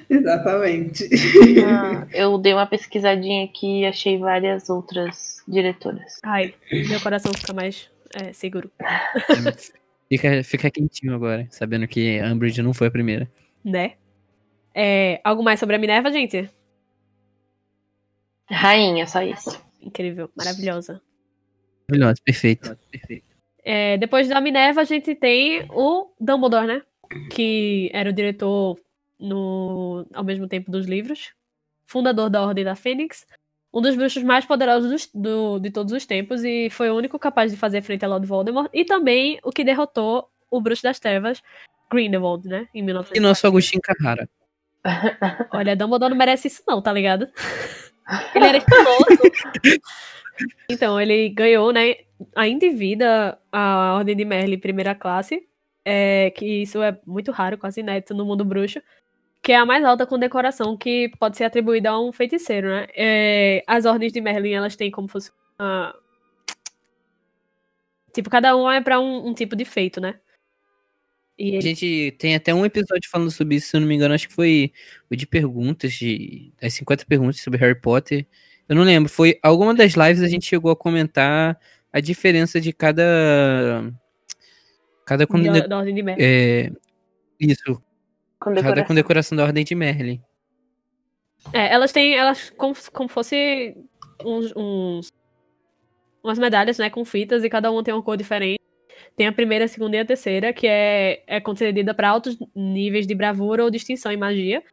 Exatamente. Ah, eu dei uma pesquisadinha aqui e achei várias outras diretoras. Ai, meu coração fica mais é, seguro. Fica, fica quentinho agora, sabendo que a Umbridge não foi a primeira. Né? É, algo mais sobre a Minerva, gente? Rainha, só isso. Incrível, maravilhosa. Maravilhosa, perfeito. É, depois da Minerva, a gente tem o Dumbledore, né? Que era o diretor no, ao mesmo tempo dos livros. Fundador da Ordem da Fênix. Um dos bruxos mais poderosos dos- do- de todos os tempos. E foi o único capaz de fazer frente a Lord Voldemort. E também o que derrotou o Bruxo das Trevas, Grindelwald, né? Em E 1900. nosso Agostinho Carrara. Olha, Dumbledore não merece isso não, tá ligado? Ele era. Então, ele ganhou, né, ainda em vida, a Ordem de Merlin primeira classe, é, que isso é muito raro, quase inédito no mundo bruxo, que é a mais alta condecoração que pode ser atribuída a um feiticeiro, né? É, as Ordens de Merlin, elas têm como fosse uma... Tipo, cada uma é pra um, um tipo de feito, né? E A gente tem até um episódio falando sobre isso, se eu não me engano, acho que foi o de perguntas, de as 50 perguntas sobre Harry Potter. Eu não lembro, foi alguma das lives a gente chegou a comentar a diferença de cada. Cada conde... da, Ordem de Merlin. é, isso, cada Condecoração. condecoração da Ordem de Merlin. É, elas têm, elas como, como fosse uns, uns- umas medalhas, né, com fitas e cada uma tem uma cor diferente. Tem a primeira, a segunda e a terceira, que é, é concedida para altos níveis de bravura ou distinção em magia.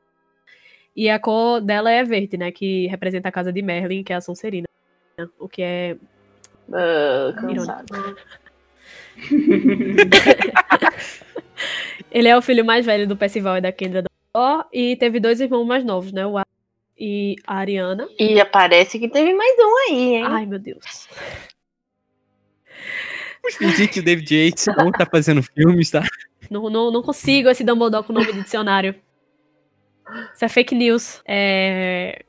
E a cor dela é verde, né, que representa a casa de Merlin, que é a Sonserina. né, O que é Ah, cansado. Ele é o filho mais velho do Percival e da Kendra Dumbledore e teve dois irmãos mais novos, né, o Ar e a Ariana. E parece que teve mais um aí, hein? Ai, meu Deus. Fingir que o David Yates não tá fazendo filmes, tá? Não, não, não consigo esse Dumbledore com nome de dicionário. Isso é fake news. É...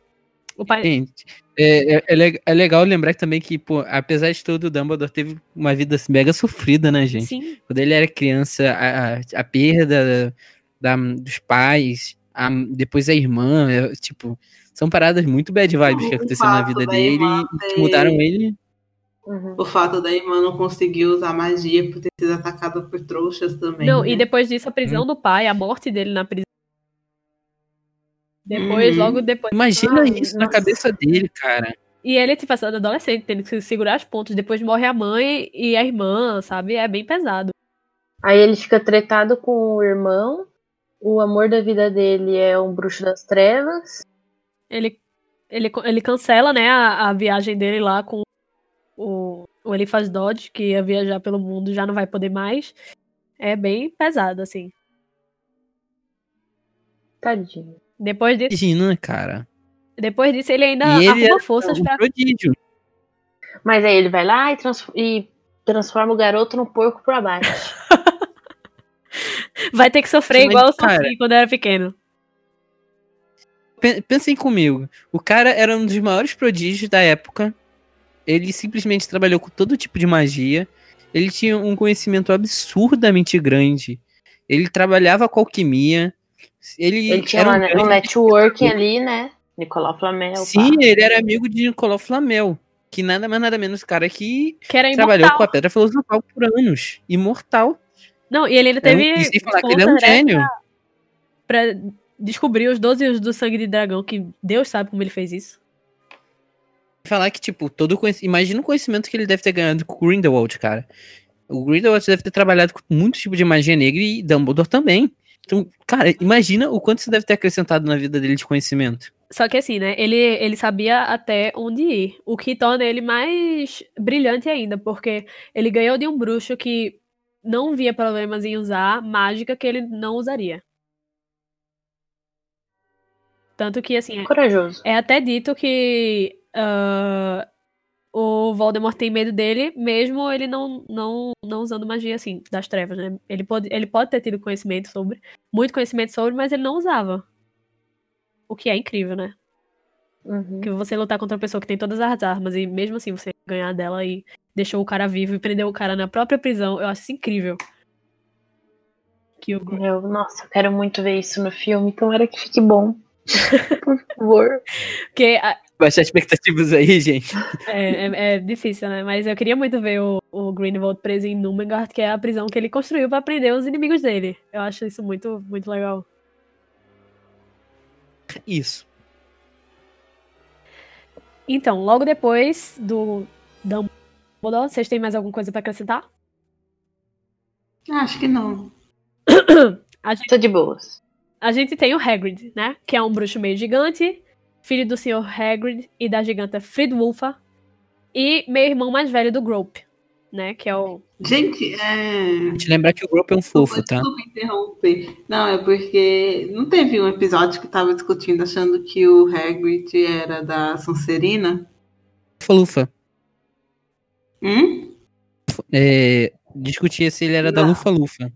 O pai... Gente, é, é, é é legal lembrar também que, pô, apesar de tudo, o Dumbledore teve uma vida mega sofrida, né, gente? Sim. Quando ele era criança, a, a- a perda da, dos pais, a- depois a irmã, é, tipo, são paradas muito bad vibes que O aconteceram na vida da dele e mudaram ele. Uhum. O fato da irmã não conseguir usar magia por ter sido atacada por trouxas também. Não, né? e depois disso, a prisão do pai, a morte dele na prisão. Depois, Uhum. logo depois. Imagina Ai, isso na nossa. cabeça dele, cara. E ele, tipo, assim, adolescente, tendo que segurar os pontos. Depois morre a mãe e a irmã, sabe? É bem pesado. Aí ele fica tretado com o irmão. O amor da vida dele é um bruxo das trevas. Ele, ele, ele cancela, né, a, a viagem dele lá com o, o Eliphas Dodge, que ia viajar pelo mundo já não vai poder mais. É bem pesado, assim. Tadinho. Depois disso, Imagina, cara. depois disso ele ainda E ele arruma era forças um pra. prodígio. Mas aí ele vai lá e, trans- e transforma o garoto num porco pra baixo. Vai ter que sofrer Sim, igual eu cara- sofri quando era pequeno. Pen- Pensem comigo. O cara era um dos maiores prodígios da época. Ele simplesmente trabalhou com todo tipo de magia. Ele tinha um conhecimento absurdamente grande. Ele trabalhava com alquimia. Ele, Ele tinha era um uma- grande um networking ali, né? Nicolau Flamel. Sim, pá. ele era amigo de Nicolau Flamel, que nada mais nada menos cara que, Que era trabalhou imortal. com a Pedra Filosofal por anos. Imortal. Não, e ele um- teve. e sem falar que ele é um né, gênio. Pra descobrir os 12 usos do sangue de dragão, que Deus sabe como ele fez isso. Falar que, tipo, todo o conhecimento. Imagina o conhecimento que ele deve ter ganhado com o Grindelwald, cara. O Grindelwald deve ter trabalhado com muitos tipos de magia negra e Dumbledore também. Então, cara, imagina o quanto isso deve ter acrescentado na vida dele de conhecimento. Só que assim, né? Ele, ele sabia até onde ir. O que torna ele mais brilhante ainda, porque ele ganhou de um bruxo que não via problemas em usar mágica que ele não usaria. Tanto que, assim, é- Corajoso. é até dito que ah, o Voldemort tem medo dele, mesmo ele não, não, não usando magia, assim, das trevas, né? Ele pode, ele pode ter tido conhecimento sobre, muito conhecimento sobre, mas ele não usava. O que é incrível, né? Uhum. Que você lutar contra uma pessoa que tem todas as armas e mesmo assim você ganhar dela e deixou o cara vivo e prendeu o cara na própria prisão, eu acho isso incrível. Que o Eu, nossa, eu quero muito ver isso no filme. Tomara que fique bom. Por favor. Porque a- Baixar expectativas aí, gente. é, é- é difícil, né? Mas eu queria muito ver o, o Grindelwald preso em Numengard, que é a prisão que ele construiu pra prender os inimigos dele. Eu acho isso muito, muito legal. Isso. Então, logo depois do Dumbledore, vocês têm mais alguma coisa pra acrescentar? Acho que não. A gente, Tô de boas. a gente tem o Hagrid, né? Que é um bruxo meio gigante, filho do Sr. Hagrid e da giganta Fridwulfa, e meio irmão mais velho do Grope, né? Que é o... Gente, é. Te lembrar que o grupo é um fofo, tá? Desculpa interromper. Não, é porque não teve um episódio que tava discutindo achando que o Hagrid era da Sonserina? Lufa-Lufa. Hum? É, discutia se ele era da Não. Lufa-Lufa.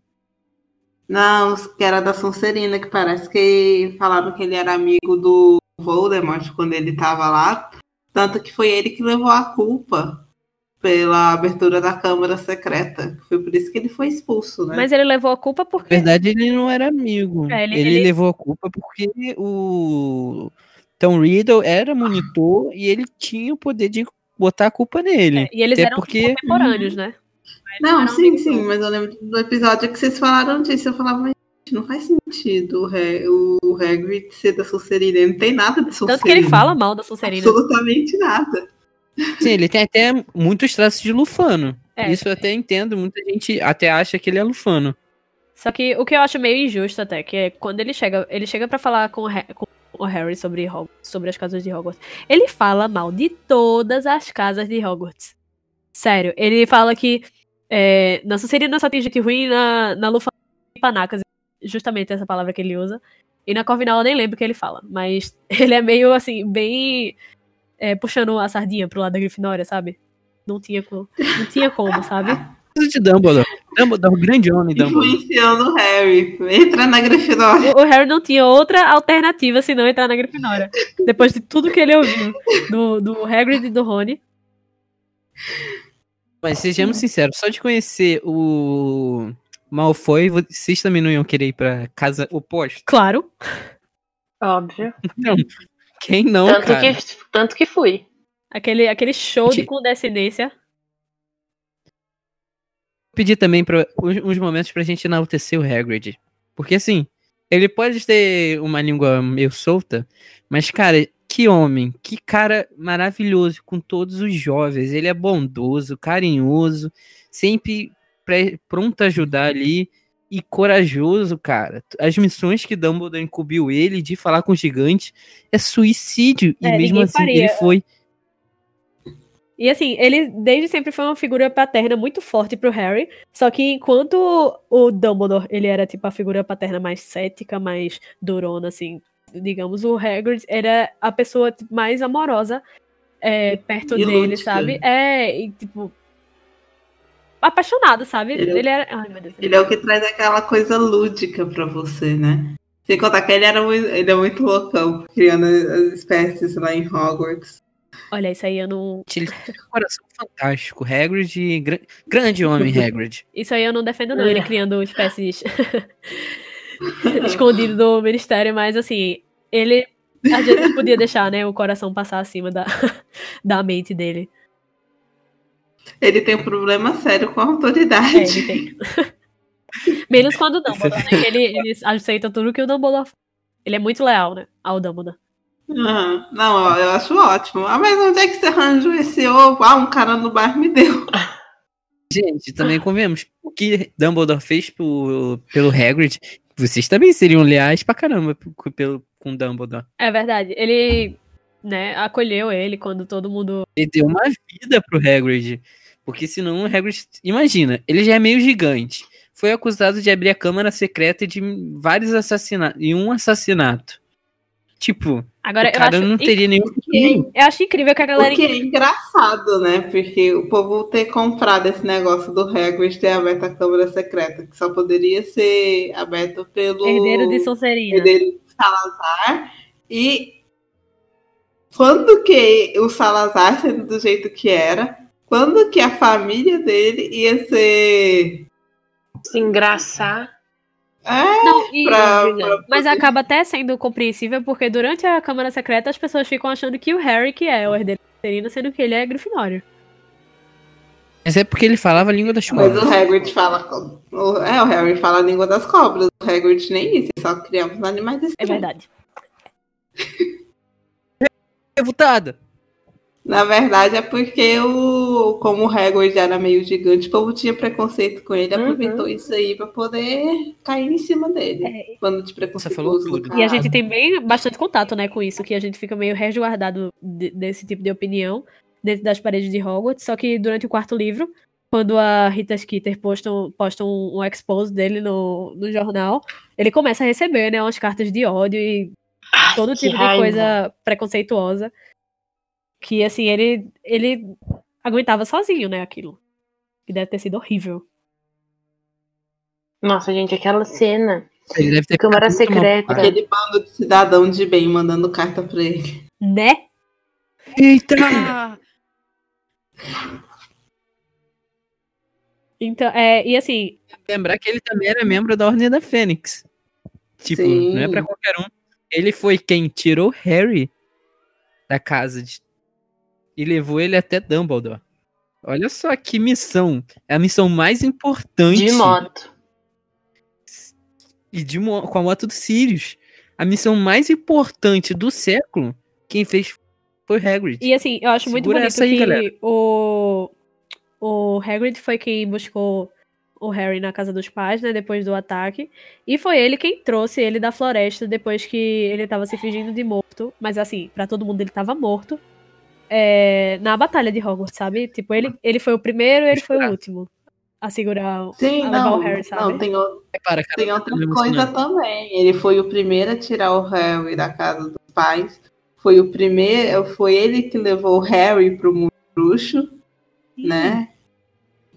Não, que era da Sonserina, que parece que falaram que ele era amigo do Voldemort quando ele tava lá. Tanto que foi ele que levou a culpa pela abertura da Câmara Secreta. Foi por isso que ele foi expulso, né? Mas ele levou a culpa Na porque... verdade, ele não era amigo. É, ele- ele, ele- levou a culpa porque o Tom Riddle era monitor e ele tinha o poder de botar a culpa nele. É, e eles Até eram porque contemporâneos, né? Não, sim, sim, mas eu lembro do episódio que vocês falaram disso. Eu falava, mas não faz sentido o, He- o Hagrid ser da Sonserina. Ele não tem nada de Sonserina. Tanto que ele fala mal da Sonserina. Absolutamente nada. sim, ele tem até muitos traços de Lufano. É. Isso eu até entendo. Muita gente até acha que ele é Lufano. Só que o que eu acho meio injusto até, que é quando ele chega, ele chega para falar com com o Harry sobre Hogwarts, sobre as casas de Hogwarts. Ele fala mal de todas as casas de Hogwarts. Sério, ele fala que é, na Sonserina só tem gente ruim, na, na Lufa tem panacas, justamente essa palavra que ele usa. E na Corvinal eu nem lembro o que ele fala, mas ele é meio assim, bem é, puxando a sardinha pro lado da Grifinória, sabe? Não tinha, co- não tinha como, sabe? Coisa de Dumbledore. Dumbledore, grande homem, Dumbledore. Influenciando o Harry. Entra na Grifinória. O, o Harry não tinha outra alternativa senão entrar na Grifinória. Depois de tudo que ele ouviu do, do Hagrid e do Rony. Mas sejamos sinceros, só de conhecer o Malfoy, vocês também não iam querer ir pra casa oposta? Claro. Óbvio. Não. Quem não, tanto, cara? que, tanto que fui. Aquele, aquele show de condescendência. pedir também pra, uns, uns momentos pra gente enaltecer o Hagrid. Porque assim, ele pode ter uma língua meio solta, mas, cara, que homem, que cara maravilhoso com todos os jovens. Ele é bondoso, carinhoso, sempre pronto a ajudar ali e corajoso, cara. As missões que Dumbledore incumbiu ele de falar com o gigante é suicídio. E É, mesmo ninguém assim, faria. ele foi. E assim, ele desde sempre foi uma figura paterna muito forte pro Harry. Só que enquanto o Dumbledore, ele era tipo a figura paterna mais cética, mais durona, assim, digamos, o Hagrid era a pessoa tipo, mais amorosa é, perto E dele, lúdica. sabe? É, e tipo. Apaixonado, sabe? Ele é o- Ele era. Ai, meu Deus. Ele é o que traz aquela coisa lúdica pra você, né? Sem contar que ele, era muito, ele é muito loucão, criando as espécies lá em Hogwarts. Olha, isso aí eu não. Coração fantástico. Hagrid, gra- grande homem, Hagrid. Isso aí eu não defendo, não. Ele criando espécies escondido do ministério, mas assim, ele às vezes podia deixar, né, o coração passar acima da, da mente dele. Ele tem um problema sério com a autoridade. É, ele tem. Menos quando o Dumbledore, né? que Ele, ele aceita tudo que o Dumbledore fala. Ele é muito leal, né? Ao Dumbledore. Ah, não, eu acho ótimo. Ah, mas onde é que você arranjou esse ovo? Ah, um cara no bar me deu. Gente, também convenhamos. O que Dumbledore fez pro, pelo Hagrid, vocês também seriam leais pra caramba p- pelo, com Dumbledore. É verdade. Ele, né, acolheu ele quando todo mundo. Ele deu uma vida pro Hagrid. Porque senão o Hagrid... Imagina, ele já é meio gigante. Foi acusado de abrir a câmara secreta de vários assassinatos. E um assassinato. Tipo, Agora, o cara eu acho não teria nenhum... Eu acho incrível que a galera. O que é engraçado, né? Porque o povo ter comprado esse negócio do Hagrid ter aberto a câmara secreta, que só poderia ser aberto pelo Herdeiro de Sonserina. herdeiro de Salazar. E quando que o Salazar, sendo do jeito que era, quando que a família dele ia ser. Se engraçar. É, Não, e- pra, pra- Mas acaba até sendo compreensível, porque durante a Câmara Secreta as pessoas ficam achando que o Harry que é o herdeiro sendo que ele é Grifinório. Mas é porque ele falava a língua das Mas cobras. o Hagrid fala. o- É, o Harry fala a língua das cobras. O Hagrid nem isso, ele só criava os animais É estranhos. verdade. Revoltada. Na verdade, é porque o, como o Hagrid era meio gigante, o povo tinha preconceito com ele, Uhum. aproveitou isso aí pra poder cair em cima dele. Quando de preconceito. falou tudo. É. E a gente tem bem bastante contato, né, com isso, que a gente fica meio resguardado de- desse tipo de opinião dentro das paredes de Hogwarts. Só que durante o quarto livro, quando a Rita Skeeter posta, um- posta um, um expose dele no, no jornal, ele começa a receber, né, umas cartas de ódio e todo que tipo de raiva. coisa preconceituosa. Que, assim, ele, ele aguentava sozinho, né, aquilo. Que deve ter sido horrível. Nossa, gente, aquela cena. Ele deve ter Câmara secreta. mal. Aquele bando de cidadão de bem mandando carta pra ele. Né? Eita! Então, é, e assim, Lembrar que ele também era membro da Ordem da Fênix. Tipo, Sim. não é pra qualquer um. Ele foi quem tirou Harry da casa de... e levou ele até Dumbledore. Olha só que missão. É a missão mais importante. De moto. E de mo- com a moto do Sirius. A missão mais importante do século, quem fez foi Hagrid. E assim, eu acho muito Segura bonito essa aí, que galera. o, o Hagrid foi quem buscou o Harry na casa dos pais, né, depois do ataque. E foi ele quem trouxe ele da floresta depois que ele tava se fingindo de morto. Mas assim, pra todo mundo ele tava morto. é, na batalha de Hogwarts, sabe? Tipo, ele, ele foi o primeiro ele foi o último a segurar, Sim, a levar não, o Harry, sabe? não tem, o- Para, cara, tem outra coisa também. Ele foi o primeiro a tirar o Harry da casa dos pais. Foi o primeiro, foi ele que levou o Harry pro mundo bruxo, né?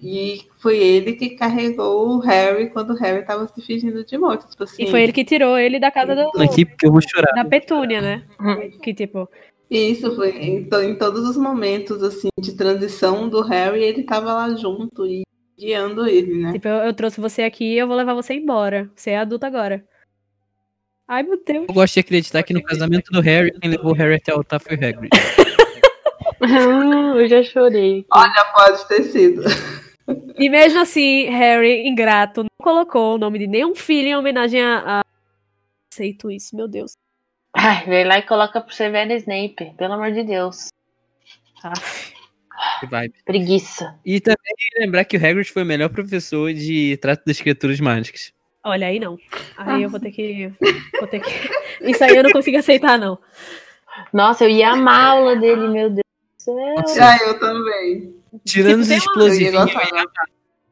E foi ele que carregou o Harry quando o Harry tava se fingindo de morto. Tipo assim, E foi ele que tirou ele da casa do, Aqui porque eu vou chorar. da Petúnia, né? Que tipo, Isso, foi em, to- em todos os momentos assim de transição do Harry, ele tava lá junto e guiando ele, né? tipo eu, eu trouxe você aqui eu vou levar você embora. Você é adulto agora. Ai, meu Deus. Eu gosto de acreditar que no casamento do Harry, quem levou o Harry até o altar foi o Hagrid. eu já chorei. Olha, pode ter sido. E mesmo assim, Harry, ingrato, não colocou o nome de nenhum filho em homenagem a. a... Aceito isso, meu Deus. Ai, vem lá e coloca pro Severo Snape, pelo amor de Deus. Ah, Que vibe. Preguiça. E também lembrar que o Hagrid foi o melhor professor de trato das criaturas mágicas. olha aí não. Aí eu vou ter que. Vou ter que. Isso aí eu não consigo aceitar, não. Nossa, eu ia amar a aula dele, meu Deus do céu. Ah, eu também. Tirando os explosivos.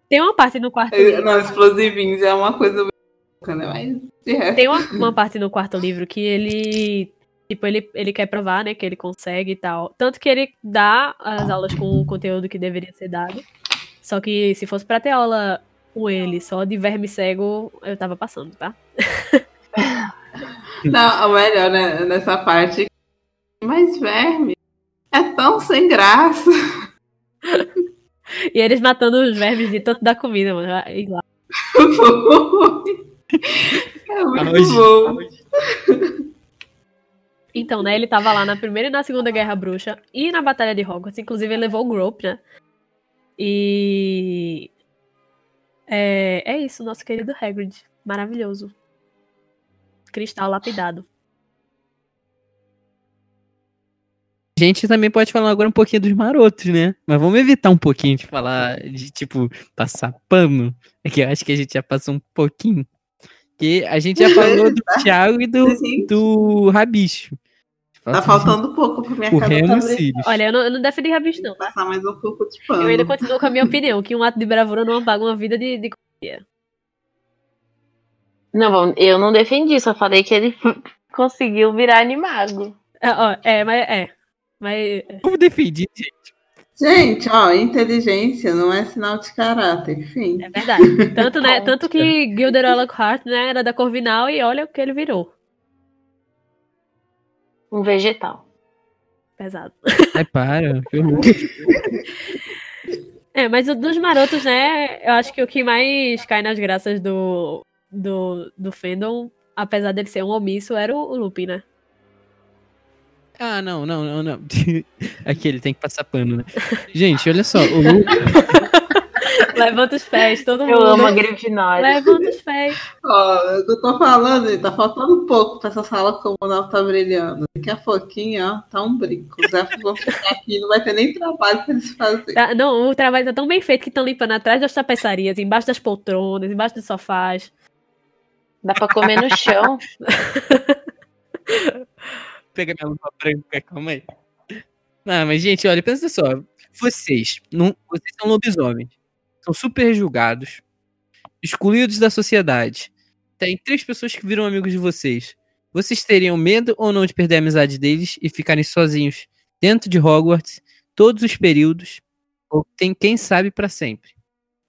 Tem uma parte no quarto livro. Não, explosivinhos é uma coisa louca, né? Mas. Tem uma, uma parte no quarto livro que ele. Tipo, ele, ele quer provar, né, que ele consegue e tal. Tanto que ele dá as aulas com o conteúdo que deveria ser dado. Só que se fosse pra ter aula com ele só de verme cego, eu tava passando, tá? Não, o melhor né, nessa parte. Mas verme é tão sem graça. E eles matando os vermes de tanto da comida, mano. E lá. É muito Hoje- bom. Então, né, ele tava lá na Primeira e na Segunda Guerra Bruxa e na Batalha de Hogwarts. Inclusive, ele levou o Grope, né? E... É, é isso, nosso querido Hagrid. Maravilhoso. Cristal lapidado. A gente também pode falar agora um pouquinho dos marotos, né? Mas vamos evitar um pouquinho de falar de, tipo, passar pano. É que eu acho que a gente já passou um pouquinho. Que a gente já falou do Thiago e do, do Rabicho. Tá faltando pouco pra minha O casa Remo brilhando. Sirius. Olha, eu não, eu não defendi Rabicho, não. Passar mais um pouco de pano. Eu ainda continuo com a minha opinião, que um ato de bravura não apaga uma vida de, de. Não, eu não defendi, só falei que ele conseguiu virar animago. É, ó, é, mas é. Mas. Como defendi, gente? Gente, ó, inteligência não é sinal de caráter, enfim. É verdade. Tanto, né, tanto que Gilderoy Lockhart, né, era da Corvinal e olha o que ele virou. Um vegetal. Pesado. Ai, para. É, mas o dos marotos, né, eu acho que o que mais cai nas graças do, do, do fandom, apesar dele ser um omisso, era o, o Lupin, né? Ah, não, não, não, não. Aqui ele tem que passar pano, né? Gente, olha só. O Lu... Levanta os pés, todo mundo. Eu amo a Grifinória. Levanta os pés. Ó, eu tô falando, tá faltando um pouco pra essa sala comunal tá brilhando. Daqui a pouquinho, ó, tá um brinco. Os elfos vão ficar aqui, não vai ter nem trabalho pra eles fazerem. Tá, não, o trabalho tá tão bem feito que estão limpando atrás das tapeçarias, embaixo das poltronas, embaixo dos sofás. Dá pra comer no chão. Pega minha luva branca, calma aí. Não, mas, gente, olha, pensa só. Vocês, não, vocês são lobisomens. São super julgados, excluídos da sociedade. Tem três pessoas que viram amigos de vocês. Vocês teriam medo ou não de perder a amizade deles e ficarem sozinhos dentro de Hogwarts, todos os períodos, ou tem quem sabe pra sempre?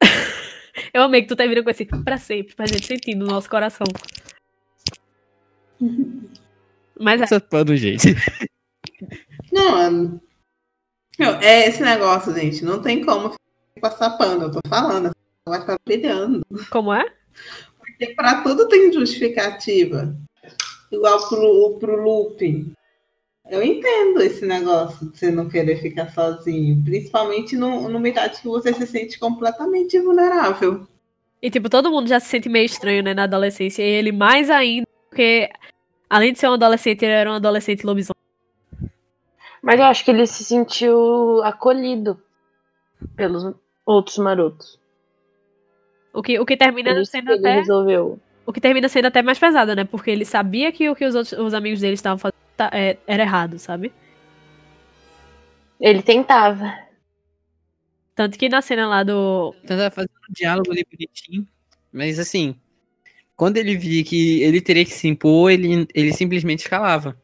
Eu amei que tu termina com esse pra sempre, pra gente sentir no nosso coração. Mas é. Essa gente. Não, é- não, é esse negócio, gente. Não tem como passar pano, eu tô falando. Vai ficar brilhando. Como é? Porque pra tudo tem justificativa. Igual pro, pro looping. Eu entendo esse negócio de você não querer ficar sozinho. Principalmente no, numa idade que você se sente completamente vulnerável. E, tipo, todo mundo já se sente meio estranho, né, na adolescência. E ele mais ainda, porque além de ser um adolescente, ele era um adolescente lobisomem. Mas eu acho que ele se sentiu acolhido pelos outros marotos. O que, o que termina Por isso sendo que ele até. resolveu. O que termina sendo até mais pesado, né? Porque ele sabia que o que os, outros, os amigos dele estavam fazendo tá- é, era errado, sabe? Ele tentava. Tanto que na cena lá do. Tentava fazer um diálogo ali bonitinho. Mas assim, quando ele via que ele teria que se impor, ele, ele simplesmente calava.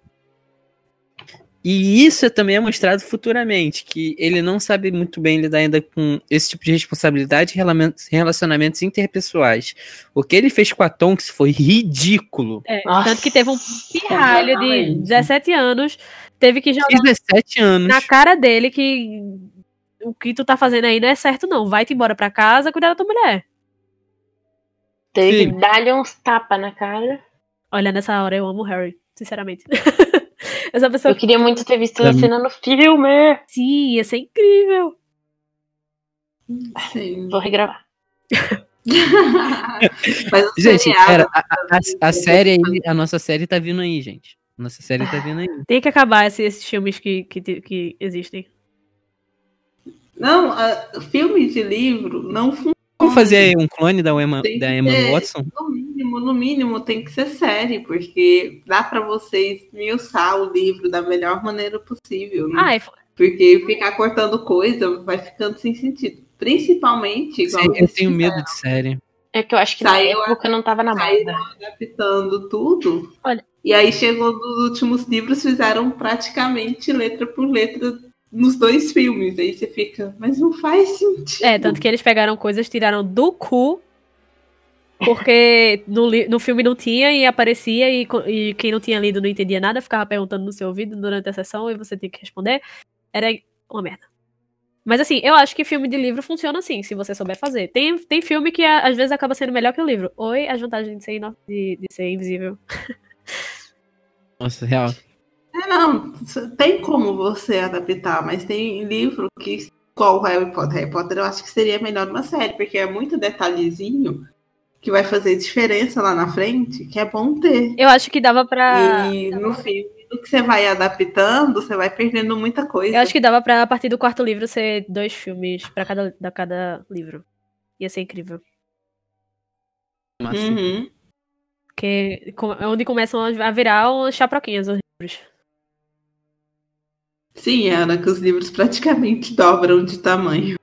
E isso também é mostrado futuramente, que ele não sabe muito bem lidar ainda com esse tipo de responsabilidade e relacionamentos interpessoais. O que ele fez com a Tonks foi ridículo. É, tanto que teve um pirralho de Exatamente. 17 anos, teve que jogar 17 anos. na cara dele que o que tu tá fazendo aí não é certo, não. Vai-te embora pra casa, cuidar da tua mulher. Teve que dar-lhe uns tapas na cara. Olha, nessa hora eu amo o Harry, sinceramente. Essa pessoa. Eu queria muito ter visto Pra a mim- cena no filme. Sim, ia ser incrível. Sim. Vou regravar. Gente, pera, a, a- a série aí, a nossa série tá vindo aí, gente. Nossa série tá vindo aí. Tem que acabar esse- esses filmes que, que, que existem. Não, a- filme de livro não funciona. Vamos fazer aí um clone da Emma, da Emma ter- Watson? No mínimo, no mínimo tem que ser série, porque dá pra vocês miuçar o livro da melhor maneira possível. né? Fo- Porque ficar cortando coisa vai ficando sem sentido. Principalmente, igual Sei, eu tenho fizeram, medo de série. É que eu acho que Saiu na época não tava na moda. adaptando tudo. Olha. E aí chegou nos últimos livros, fizeram praticamente letra por letra nos dois filmes. Aí você fica, mas não faz sentido. é, tanto que eles pegaram coisas, tiraram do cu Porque no, no filme não tinha e aparecia e, e quem não tinha lido não entendia nada, ficava perguntando no seu ouvido durante a sessão e você tinha que responder. Era uma merda. Mas assim, eu acho que filme de livro funciona assim, se você souber fazer. Tem, tem filme que às vezes acaba sendo melhor que o livro. Oi, as vantagens de ser, ino- de, de ser invisível. Nossa, real. É, não, tem como você adaptar, mas tem livro que, qual o Harry Potter? Harry Potter eu acho que seria melhor numa série, porque é muito detalhezinho que vai fazer diferença lá na frente, que é bom ter. Eu acho que dava pra. E no filme, no que você vai adaptando, você vai perdendo muita coisa. Eu acho que dava pra, a partir do quarto livro, ser dois filmes pra cada, da cada livro. Ia ser incrível. Massa. Uhum. Porque é onde começam a virar chaproquinhas os livros. Sim, Ana, que os livros praticamente dobram de tamanho.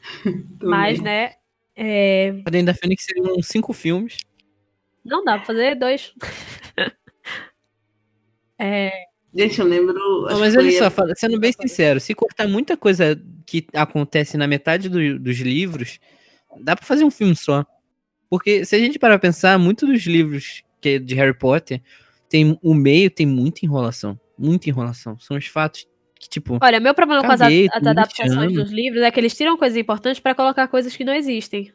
Mas, né? é, Ordem da Fênix seriam cinco filmes. não dá pra fazer dois. é, Gente, eu lembro. Não, mas olha só, fala- sendo bem sincero, se cortar muita coisa que acontece na metade do- dos livros, dá pra fazer um filme só. Porque se a gente parar pra pensar, muitos dos livros que é de Harry Potter, tem o meio tem muita enrolação. Muita enrolação. São os fatos que, tipo. Olha, meu problema com as, as adaptações dos livros é que eles tiram coisas importantes pra colocar coisas que não existem.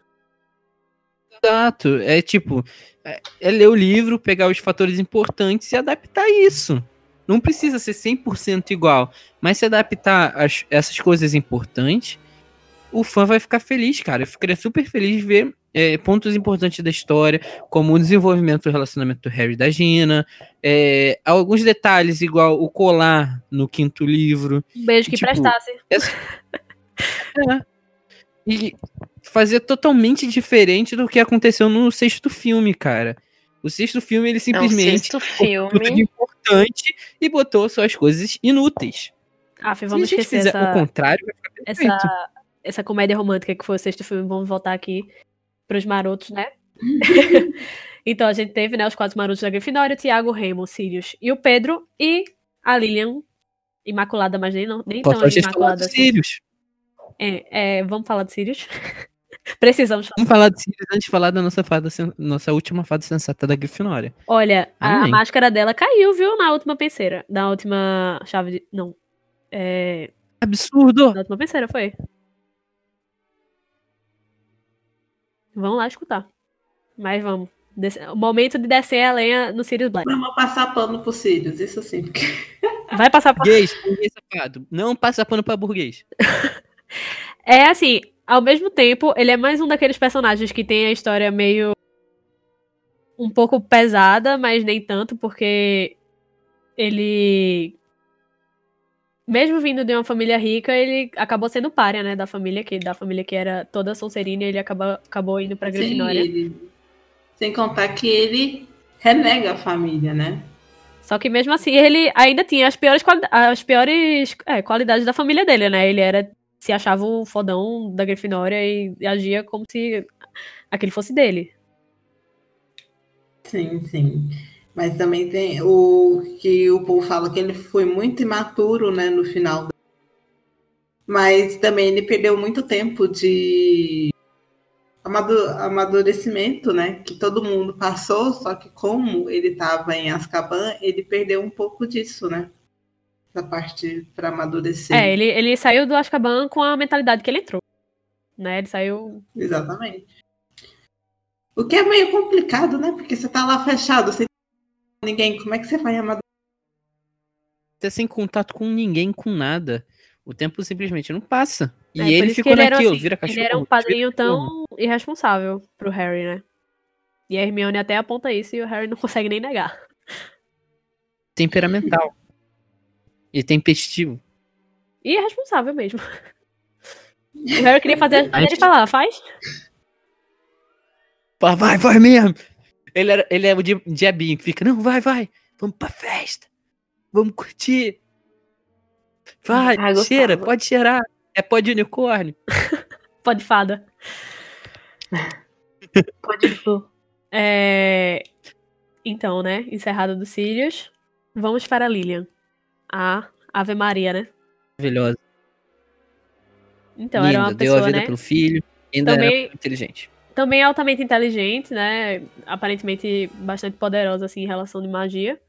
Exato. É tipo, é, é ler o livro, pegar os fatores importantes e adaptar isso. Não precisa ser 100% igual, mas se adaptar as- essas coisas importantes, o fã vai ficar feliz, cara. Eu ficaria super feliz de ver é, pontos importantes da história, como o desenvolvimento do relacionamento do Harry e da Gina, é, alguns detalhes, igual o colar no quinto livro. Um beijo que Tipo, prestasse. É. E fazer totalmente diferente do que aconteceu no sexto filme, cara. O sexto filme, ele simplesmente sexto cortou tudo de filme- importante e botou só as coisas inúteis. Aff, Se a vamos gente esquecer fizer essa, o contrário, vai ficar perfeito. essa, essa comédia romântica que foi o sexto filme. Vamos voltar aqui pros marotos, né? então a gente teve, né, os quatro marotos da Grifinória, o Tiago, o Remo, o Sirius e o Pedro, e a Lilian, imaculada, mas nem, não, nem tão imaculada assim. Sirius. É, é, vamos falar de Sirius? Precisamos falar. Vamos falar de Sirius antes de falar da nossa, fada, nossa última fada sensata da Grifinória. Olha, a máscara dela caiu, viu, na última penseira. Na última chave de. Não. É. Absurdo! Na última penseira, foi. Vamos lá escutar. Mas vamos. Desce- O momento de descer a lenha no Sirius Black. Vamos passar pano pro Sirius, isso sim. Vai passar por. Burguês, burguês safado. Não passa pano pra burguês. É assim, ao mesmo tempo, ele é mais um daqueles personagens que tem a história meio. um pouco pesada, mas nem tanto, porque ele. Mesmo vindo de uma família rica, ele acabou sendo párea, né? Da família que, da família que era toda Sonserina, ele acaba, acabou indo pra Sim, Grifinória. ele- Sem contar que ele renega a família, né? Só que mesmo assim, ele ainda tinha as piores, as piores é, qualidades da família dele, né? Ele era. se achava o fodão da Grifinória e agia como se aquele fosse dele. Sim, sim. Mas também tem o que o povo fala que ele foi muito imaturo, né, no final. Mas também ele perdeu muito tempo de amadu- amadurecimento, né? Que todo mundo passou, só que como ele estava em Azkaban, ele perdeu um pouco disso, né? Da parte para amadurecer. É, ele, ele saiu do Azkaban com a mentalidade que ele entrou. Né? Ele saiu. Exatamente. O que é meio complicado, né? Porque você tá lá fechado, sem ninguém, como é que você vai amadurecer? Você sem contato com ninguém, com nada. O tempo simplesmente não passa. E É, ele ficou que ele era naquilo, assim, vira cachorro. Ele era um padrinho tão irresponsável pro Harry, né? E a Hermione até aponta isso e o Harry não consegue nem negar. Temperamental. E tempestivo. E irresponsável mesmo. O Harry queria fazer A ele gente- falar, faz? Fala, vai, vai mesmo. Ele, era, ele é o di- diabinho que fica, não, vai, vai. Vamos pra festa. Vamos curtir. Vai, Ai, gostava. cheira, pode cheirar. É pó de unicórnio. Pode fada. Pode flu. É... Então, né? Encerrado dos Sirius. Vamos para a Lilian. A Ave Maria, né? Maravilhosa. Então, Linda, era uma deu a pessoa, vida né? pro filho. Ainda Também- era inteligente. Também é altamente inteligente, né? Aparentemente bastante poderosa assim, em relação de magia.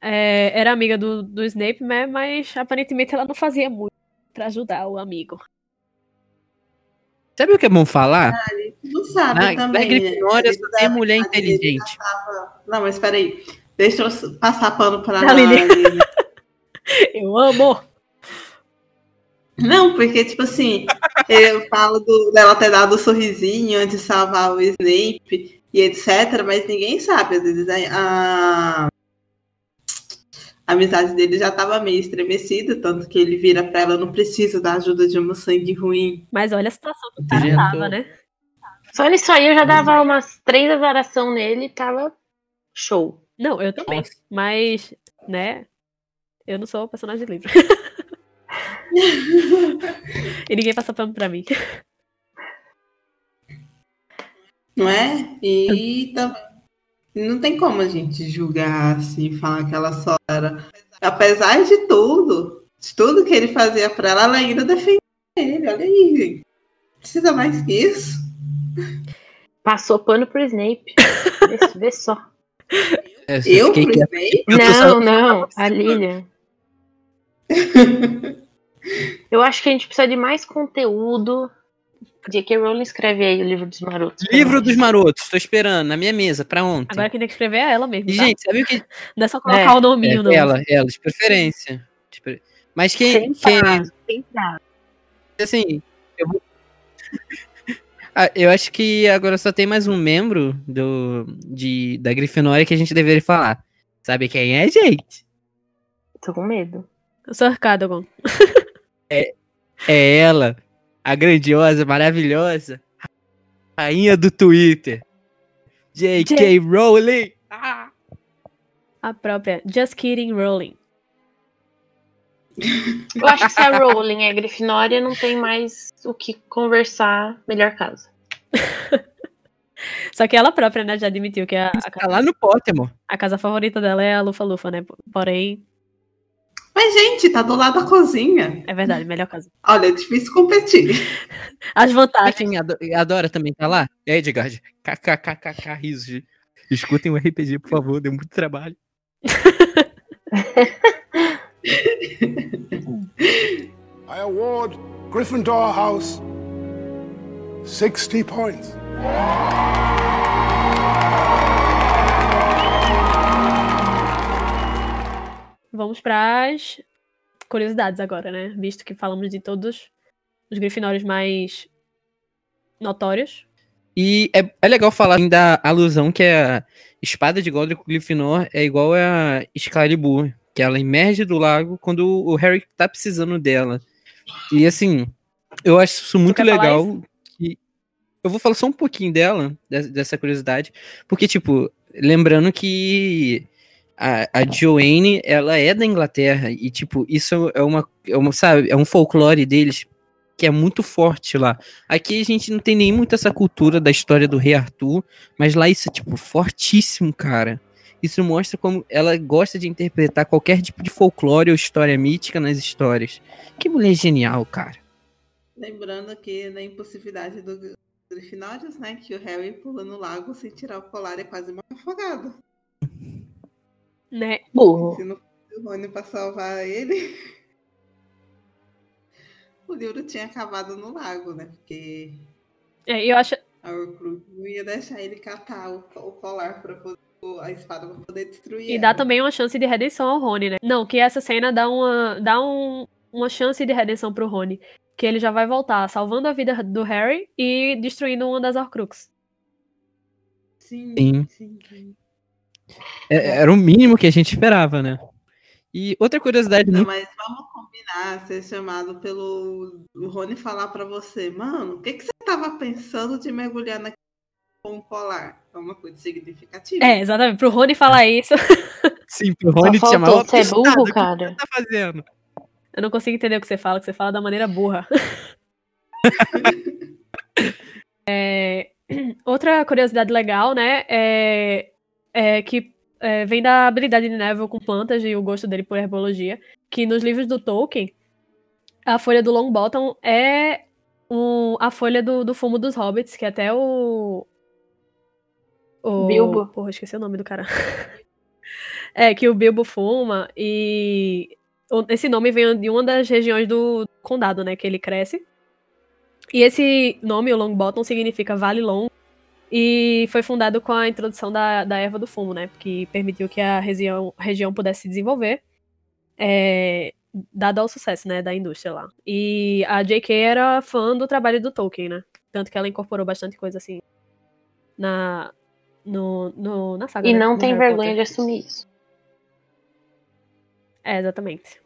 É, era amiga do, do Snape, né? mas aparentemente ela não fazia muito pra ajudar o amigo. Sabe o que é bom falar? Não sabe Na, também. na Grifinória né? só tem mulher inteligente. Não, mas peraí. Deixa eu passar pano pra A Lili. Lili. Eu amo! Não, porque, tipo assim, eu falo do- dela ter dado o sorrisinho antes de salvar o Snape e etc, mas ninguém sabe. Às vezes a, a amizade dele já tava meio estremecida, tanto que ele vira pra ela, não preciso da ajuda de um sangue ruim. Mas olha a situação que o cara Adiantou. tava, né? Só nisso aí eu já dava umas três azaração nele e tava show. Não, eu também. Mas, né? Eu não sou o personagem de livro. e ninguém passa pano pra mim. Não é? E também não tem como a gente julgar assim, falar que ela só era. Apesar de tudo, de tudo que ele fazia pra ela, ela ainda defendia ele. Olha aí, gente. Precisa mais que isso. Passou pano pro Snape. Vê, vê só. É, Eu, fiquei pro. Snape? Eu Não, não, a Lilian. Eu acho que a gente precisa de mais conteúdo. J.K. Rowling escreve aí o livro dos marotos. Livro dos marotos, tô esperando, na minha mesa, pra ontem. Agora quem tem que escrever é ela mesmo. E, tá? gente, sabe o que. Não é só colocar É, o nominho, não. É, ela, ela, de preferência. De pre- Mas quem. Sem quem prazo. assim, eu vou. Ah, eu acho que agora só tem mais um membro do, de, da Grifinória que a gente deveria falar. Sabe quem é, gente? Tô com medo. Sir Cadogan. É ela, a grandiosa, maravilhosa, rainha do Twitter. J.K. J- Rowling. Ah! A própria Just Kidding Rowling. Eu acho que se a Rowling é Grifinória, não tem mais o que conversar. Melhor casa. Só que ela própria, né, já admitiu que a, a, Tá casa, lá no Pottermore. a casa favorita dela é a Lufa-Lufa, né? Porém, Mas, gente, tá do lado da cozinha. é verdade, melhor casa. Olha, é difícil competir. As vantagens. Quem ado- adora também tá lá? É, Edgard. KKKKK, risos. Escutem o RPG, por favor, deu muito trabalho. I award Gryffindor House 60 points. Vamos pras curiosidades agora, né? Visto que falamos de todos os grifinórios mais notórios. E é, é legal falar assim, da alusão que a espada de Godric Gryffindor é igual a Excalibur, que ela emerge do lago quando o Harry tá precisando dela. E assim, eu acho isso muito legal. que- eu vou falar só um pouquinho dela, des- dessa curiosidade, porque, tipo, lembrando que a, a Joanne, ela é da Inglaterra, e, tipo, isso é uma, é uma, sabe, é um folclore deles que é muito forte lá. Aqui a gente não tem nem muito essa cultura da história do rei Arthur, mas lá isso é, tipo, fortíssimo, cara. Isso mostra como ela gosta de interpretar qualquer tipo de folclore ou história mítica nas histórias. Que mulher genial, cara. Lembrando que na impossibilidade do Grifinórios, né? Que o Harry pula no lago sem tirar o colar é quase morre afogado. Né? Burro. Se não fosse o Rony pra salvar ele, o livro tinha acabado no lago, né? Porque É, eu acho. a Horcrux não ia deixar ele catar o, o colar para poder a espada para poder destruir. E ela. dá também uma chance de redenção ao Rony, né? Não, que essa cena dá uma, dá um, uma chance de redenção pro Rony. Que ele já vai voltar salvando a vida do Harry e destruindo uma das Horcruxes. Sim, Sim. sim, sim. É- era o mínimo que a gente esperava, né? E outra curiosidade Não, muito. mas vamos combinar ser chamado pelo o Rony falar pra você, mano, o que, que você tava pensando de mergulhar naquele com colar? É uma coisa significativa. É, exatamente. Pro Rony falar isso, Sim, pro Rony te chamar. faltou "Ô, ser bestado, burro, o que cara. você tá fazendo? eu não consigo entender o que você fala, que você fala da maneira burra. É, Outra curiosidade legal, né, é, é que é, vem da habilidade de Neville com plantas e o gosto dele por herbologia, que nos livros do Tolkien, a folha do Longbottom é um- a folha do, do fumo dos hobbits, que até o. O. Bilbo. Porra, esqueci o nome do cara. é, que o Bilbo fuma e. Esse nome vem de uma das regiões do condado, né? Que ele cresce. E esse nome, o Longbottom, significa Vale Longo. E foi fundado com a introdução da, da erva do fumo, né? Que permitiu que a região, região pudesse se desenvolver. É, dado ao sucesso, né, da indústria lá. E a J.K. era fã do trabalho do Tolkien, né? Tanto que ela incorporou bastante coisa assim na no, no na saga. E né, não tem vergonha de Potter. assumir isso. É, exatamente.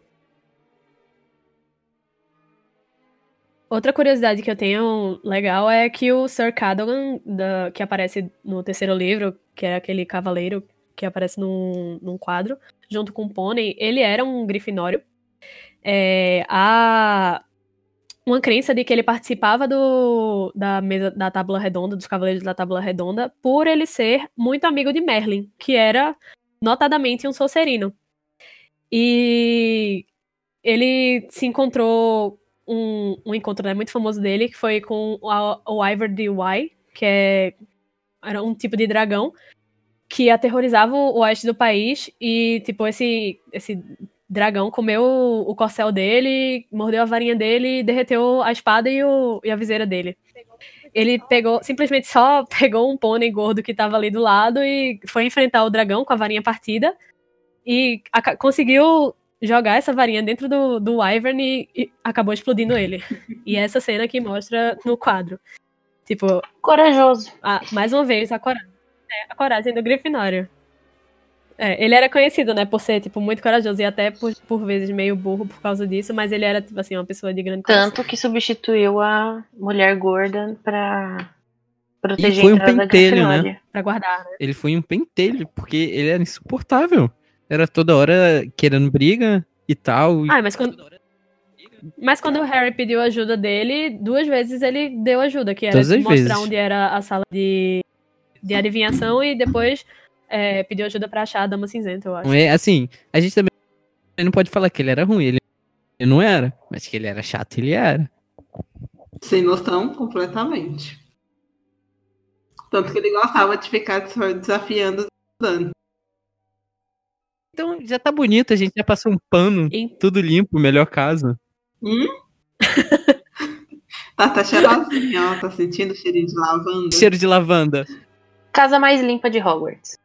Outra curiosidade que eu tenho legal é que o Sir Cadogan, da- que aparece no terceiro livro, que é aquele cavaleiro que aparece num, num quadro, junto com o Pônei, ele era um grifinório. É, há uma crença de que ele participava do, da mesa da Tábua Redonda, dos Cavaleiros da Tábua Redonda, por ele ser muito amigo de Merlin, que era notadamente um Sonserino. E ele se encontrou um, um encontro né, muito famoso dele, que foi com a- o Ivor de Y, que é, era um tipo de dragão que aterrorizava o oeste do país e, tipo, esse, esse dragão comeu o corcel dele, mordeu a varinha dele derreteu a espada e, o, e a viseira dele. Ele pegou, simplesmente só pegou um pônei gordo que tava ali do lado e foi enfrentar o dragão com a varinha partida e aca- conseguiu jogar essa varinha dentro do, do Wyvern e, e acabou explodindo ele. E é essa cena que mostra no quadro. Tipo, Corajoso. ah, mais uma vez, a coragem. É, a coragem do Grifinório. É, ele era conhecido, né, por ser, tipo, muito corajoso e até por, por vezes meio burro por causa disso, mas ele era, tipo assim, uma pessoa de grande coração. Tanto que substituiu a mulher gorda pra E proteger foi a um pentelho, né? Pra guardar, né? Ele foi um pentelho, porque ele era insuportável. Era toda hora querendo briga e tal. Ah, mas quando, mas quando o Harry pediu ajuda dele, duas vezes ele deu ajuda, que era Todas as mostrar vezes. onde era a sala de, de adivinhação e depois é, pediu ajuda pra achar a Dama Cinzenta, eu acho. É assim, a gente também não pode falar que ele era ruim, ele, ele não era, mas que ele era chato, ele era. Sem noção, completamente. Tanto que ele gostava de ficar desafiando os estudantes. Já tá bonito, a gente já passou um pano, Em- tudo limpo, melhor caso. Hum? tá, tá cheirosinha, ó. Tá sentindo o cheirinho de lavanda? Cheiro de lavanda. Casa mais limpa de Hogwarts.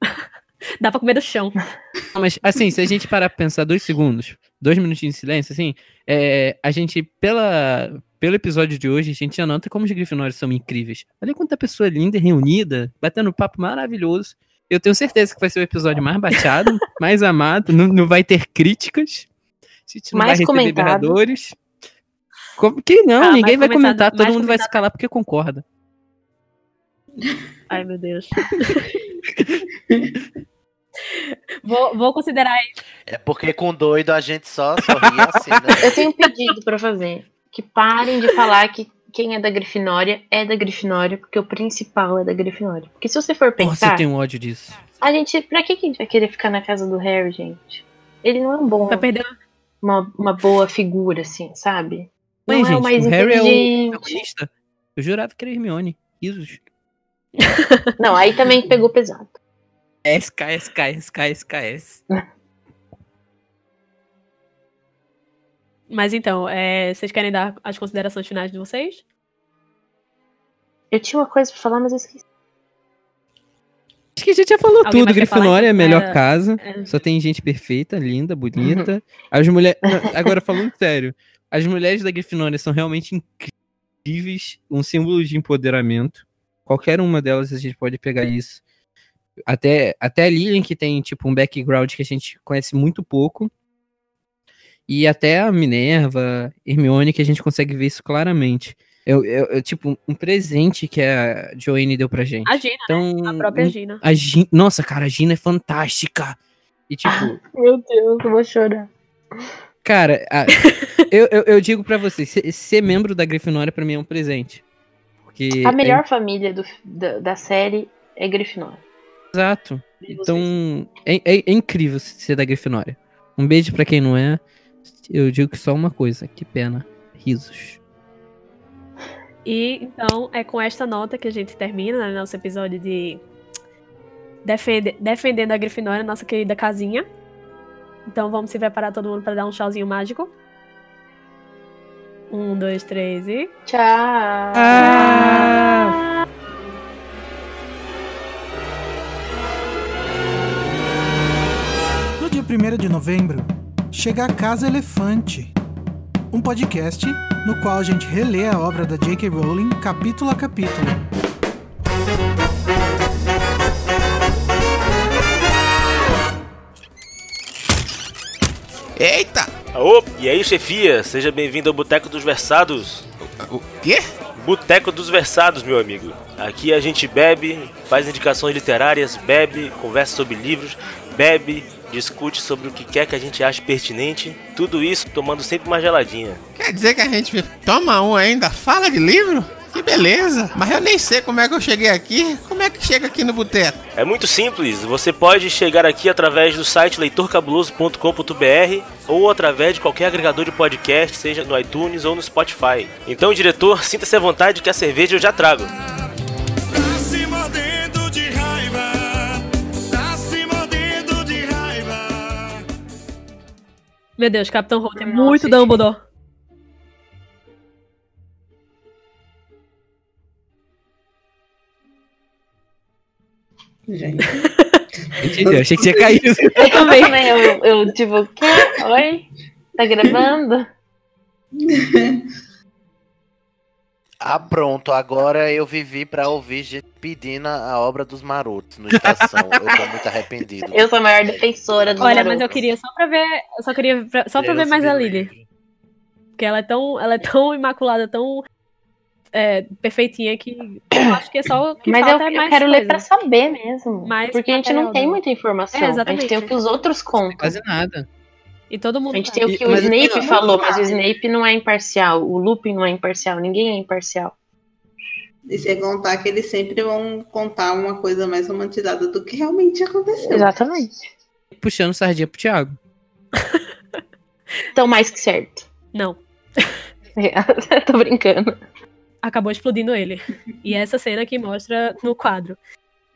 Dá pra comer do chão. Não, Mas assim, se a gente parar pra pensar dois segundos, dois minutinhos de silêncio, assim, é, a gente, pela, pelo episódio de hoje, a gente já nota como os Grifinórios são incríveis. Olha quanta pessoa linda e reunida, batendo um papo maravilhoso. Eu tenho certeza que vai ser o episódio mais baixado, mais amado, não, não vai ter críticas. A gente não Mais vai receber. Como que não? Ah, ninguém vai comentar, todo mundo vai comentado. se calar porque concorda. Ai, meu Deus. vou, vou considerar É porque com doido a gente só sorri assim, né? Eu tenho um pedido pra fazer. Que parem de falar que quem é da Grifinória é da Grifinória, porque o principal é da Grifinória. Porque se você for Nossa, pensar, eu tenho ódio disso. a gente. Pra que que a gente vai querer ficar na casa do Harry, gente? Ele não é um bom. Vai perder Uma, uma boa figura, assim, sabe? Não Mas, é o gente, mais o Harry é o inteligente. protagonista. Eu jurava que era Hermione. Risos. Não, aí também pegou pesado. SK, Mas então, é, vocês querem dar as considerações finais de vocês? Eu tinha uma coisa pra falar, mas eu esqueci. Acho que a gente já falou Alguém tudo. Grifinória é a melhor É, casa. é. Só tem gente perfeita, linda, bonita. As mulheres. Agora, falando sério, as mulheres da Grifinória são realmente incríveis. Um símbolo de empoderamento. Qualquer uma delas a gente pode pegar isso. Até, até a Lilian, que tem tipo um background que a gente conhece muito pouco. E até a Minerva, Hermione, que a gente consegue ver isso claramente. Eu, eu, eu, tipo, um presente que a Joanne deu pra gente. A Gina, Então, né? A própria Gina. a Gina, nossa, cara, a Gina é fantástica. E tipo, Meu Deus, eu vou chorar. cara, a- eu, eu, eu digo pra você, ser, ser membro da Grifinória pra mim é um presente. Porque A melhor família do- da, da série é Grifinória. é exato. Então, é, é- é incrível ser da Grifinória. Um beijo pra quem não é. Eu digo que só uma coisa, que pena. Risos. E então é com esta nota que a gente termina né, nosso episódio de defende, defendendo a Grifinória, nossa querida casinha. Então vamos se preparar todo mundo para dar um tchauzinho mágico. Um, dois, três e. Tchau. No dia 1 de novembro, chega a Casa Elefante, um podcast no qual a gente relê a obra da J.K. Rowling capítulo a capítulo. Eita! Ô, e aí, chefia? Seja bem-vindo ao Boteco dos Versados. O quê? Boteco dos Versados, meu amigo. Aqui a gente bebe, faz indicações literárias, bebe, conversa sobre livros, bebe, discute sobre o que quer que a gente ache pertinente. Tudo isso tomando sempre uma geladinha. Quer dizer que a gente toma um ainda? Fala de livro? Que beleza! Mas eu nem sei como é que eu cheguei aqui. Como é que chega aqui no boteco? É muito simples, você pode chegar aqui através do site leitorcabuloso.com.br ou através de qualquer agregador de podcast, seja no iTunes ou no Spotify. Então, diretor, sinta-se à vontade que a cerveja eu já trago. Meu Deus, Capitão Holt é muito Dumbledore. Gente. Entendi, eu achei que tinha caído. Eu também. Eu, eu, tipo, o quê? Oi? Tá gravando? Ah, pronto. Agora eu vivi pra ouvir gente pedindo a obra dos marotos no estação. eu tô muito arrependido. Eu sou a maior defensora do Olha, Naruto. mas eu queria só pra ver. Eu só queria pra- só pra ver mais a Lily. Porque ela é tão. Ela é tão imaculada, tão é, perfeitinha que eu acho que é só o que Mas eu, é eu quero ler coisa. pra saber mesmo. Mais porque a gente não tem dela. muita informação. É, a exatamente. gente tem o que os outros contam. Quase nada. E todo mundo. A gente tem o E- que o mas eu Snape falou, mas o Snape não é imparcial. O Lupin não é imparcial. Ninguém é imparcial. E sem contar que eles sempre vão contar uma coisa mais romantizada do que realmente aconteceu. Exatamente. Puxando sardinha pro Thiago. Então, mais que certo. Não. Tô brincando. Acabou explodindo ele. E é essa cena que mostra no quadro.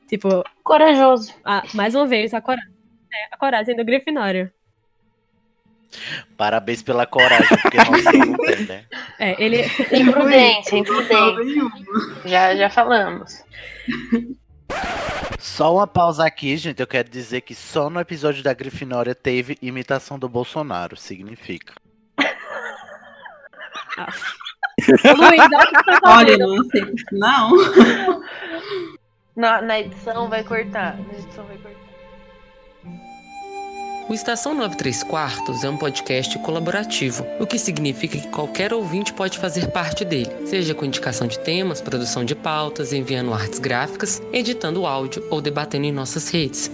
Tipo, Corajoso. a- mais uma vez, a coragem. É, a coragem do Grifinório. Parabéns pela coragem, porque nós não tem, né? É, ele. Imprudência, imprudência. Já, já falamos. Só uma pausa aqui, gente. Eu quero dizer que só no episódio da Grifinória teve imitação do Bolsonaro. Significa. Luiz, tá Olha, não sei. Não. Na, na edição vai cortar. Na edição vai cortar. O Estação 93 Quartos é um podcast colaborativo, o que significa que qualquer ouvinte pode fazer parte dele, seja com indicação de temas, produção de pautas, enviando artes gráficas, editando áudio ou debatendo em nossas redes.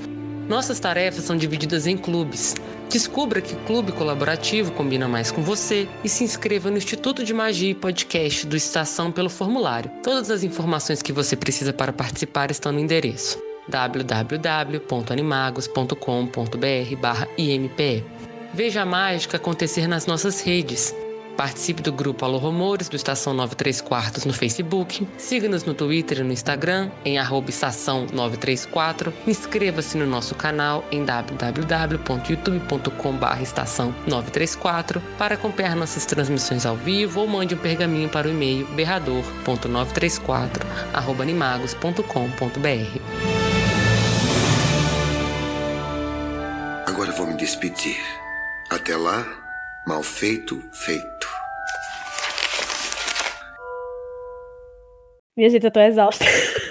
Nossas tarefas são divididas em clubes. Descubra que clube colaborativo combina mais com você e se inscreva no Instituto de Magia e Podcast do Estação pelo formulário. Todas as informações que você precisa para participar estão no endereço www.animagos.com.br/impe. Veja a mágica acontecer nas nossas redes. Participe do grupo Alô Rumores do Estação 93 Quartos no Facebook. Siga-nos no Twitter e no Instagram em estação 934. Inscreva-se no nosso canal em www.youtube.com.br estação 934 para acompanhar nossas transmissões ao vivo ou mande um pergaminho para o e-mail berrador.934 arroba animagos.com.br. Agora vou me despedir. Até lá, mal feito, feito. Minha gente, eu tô exausta.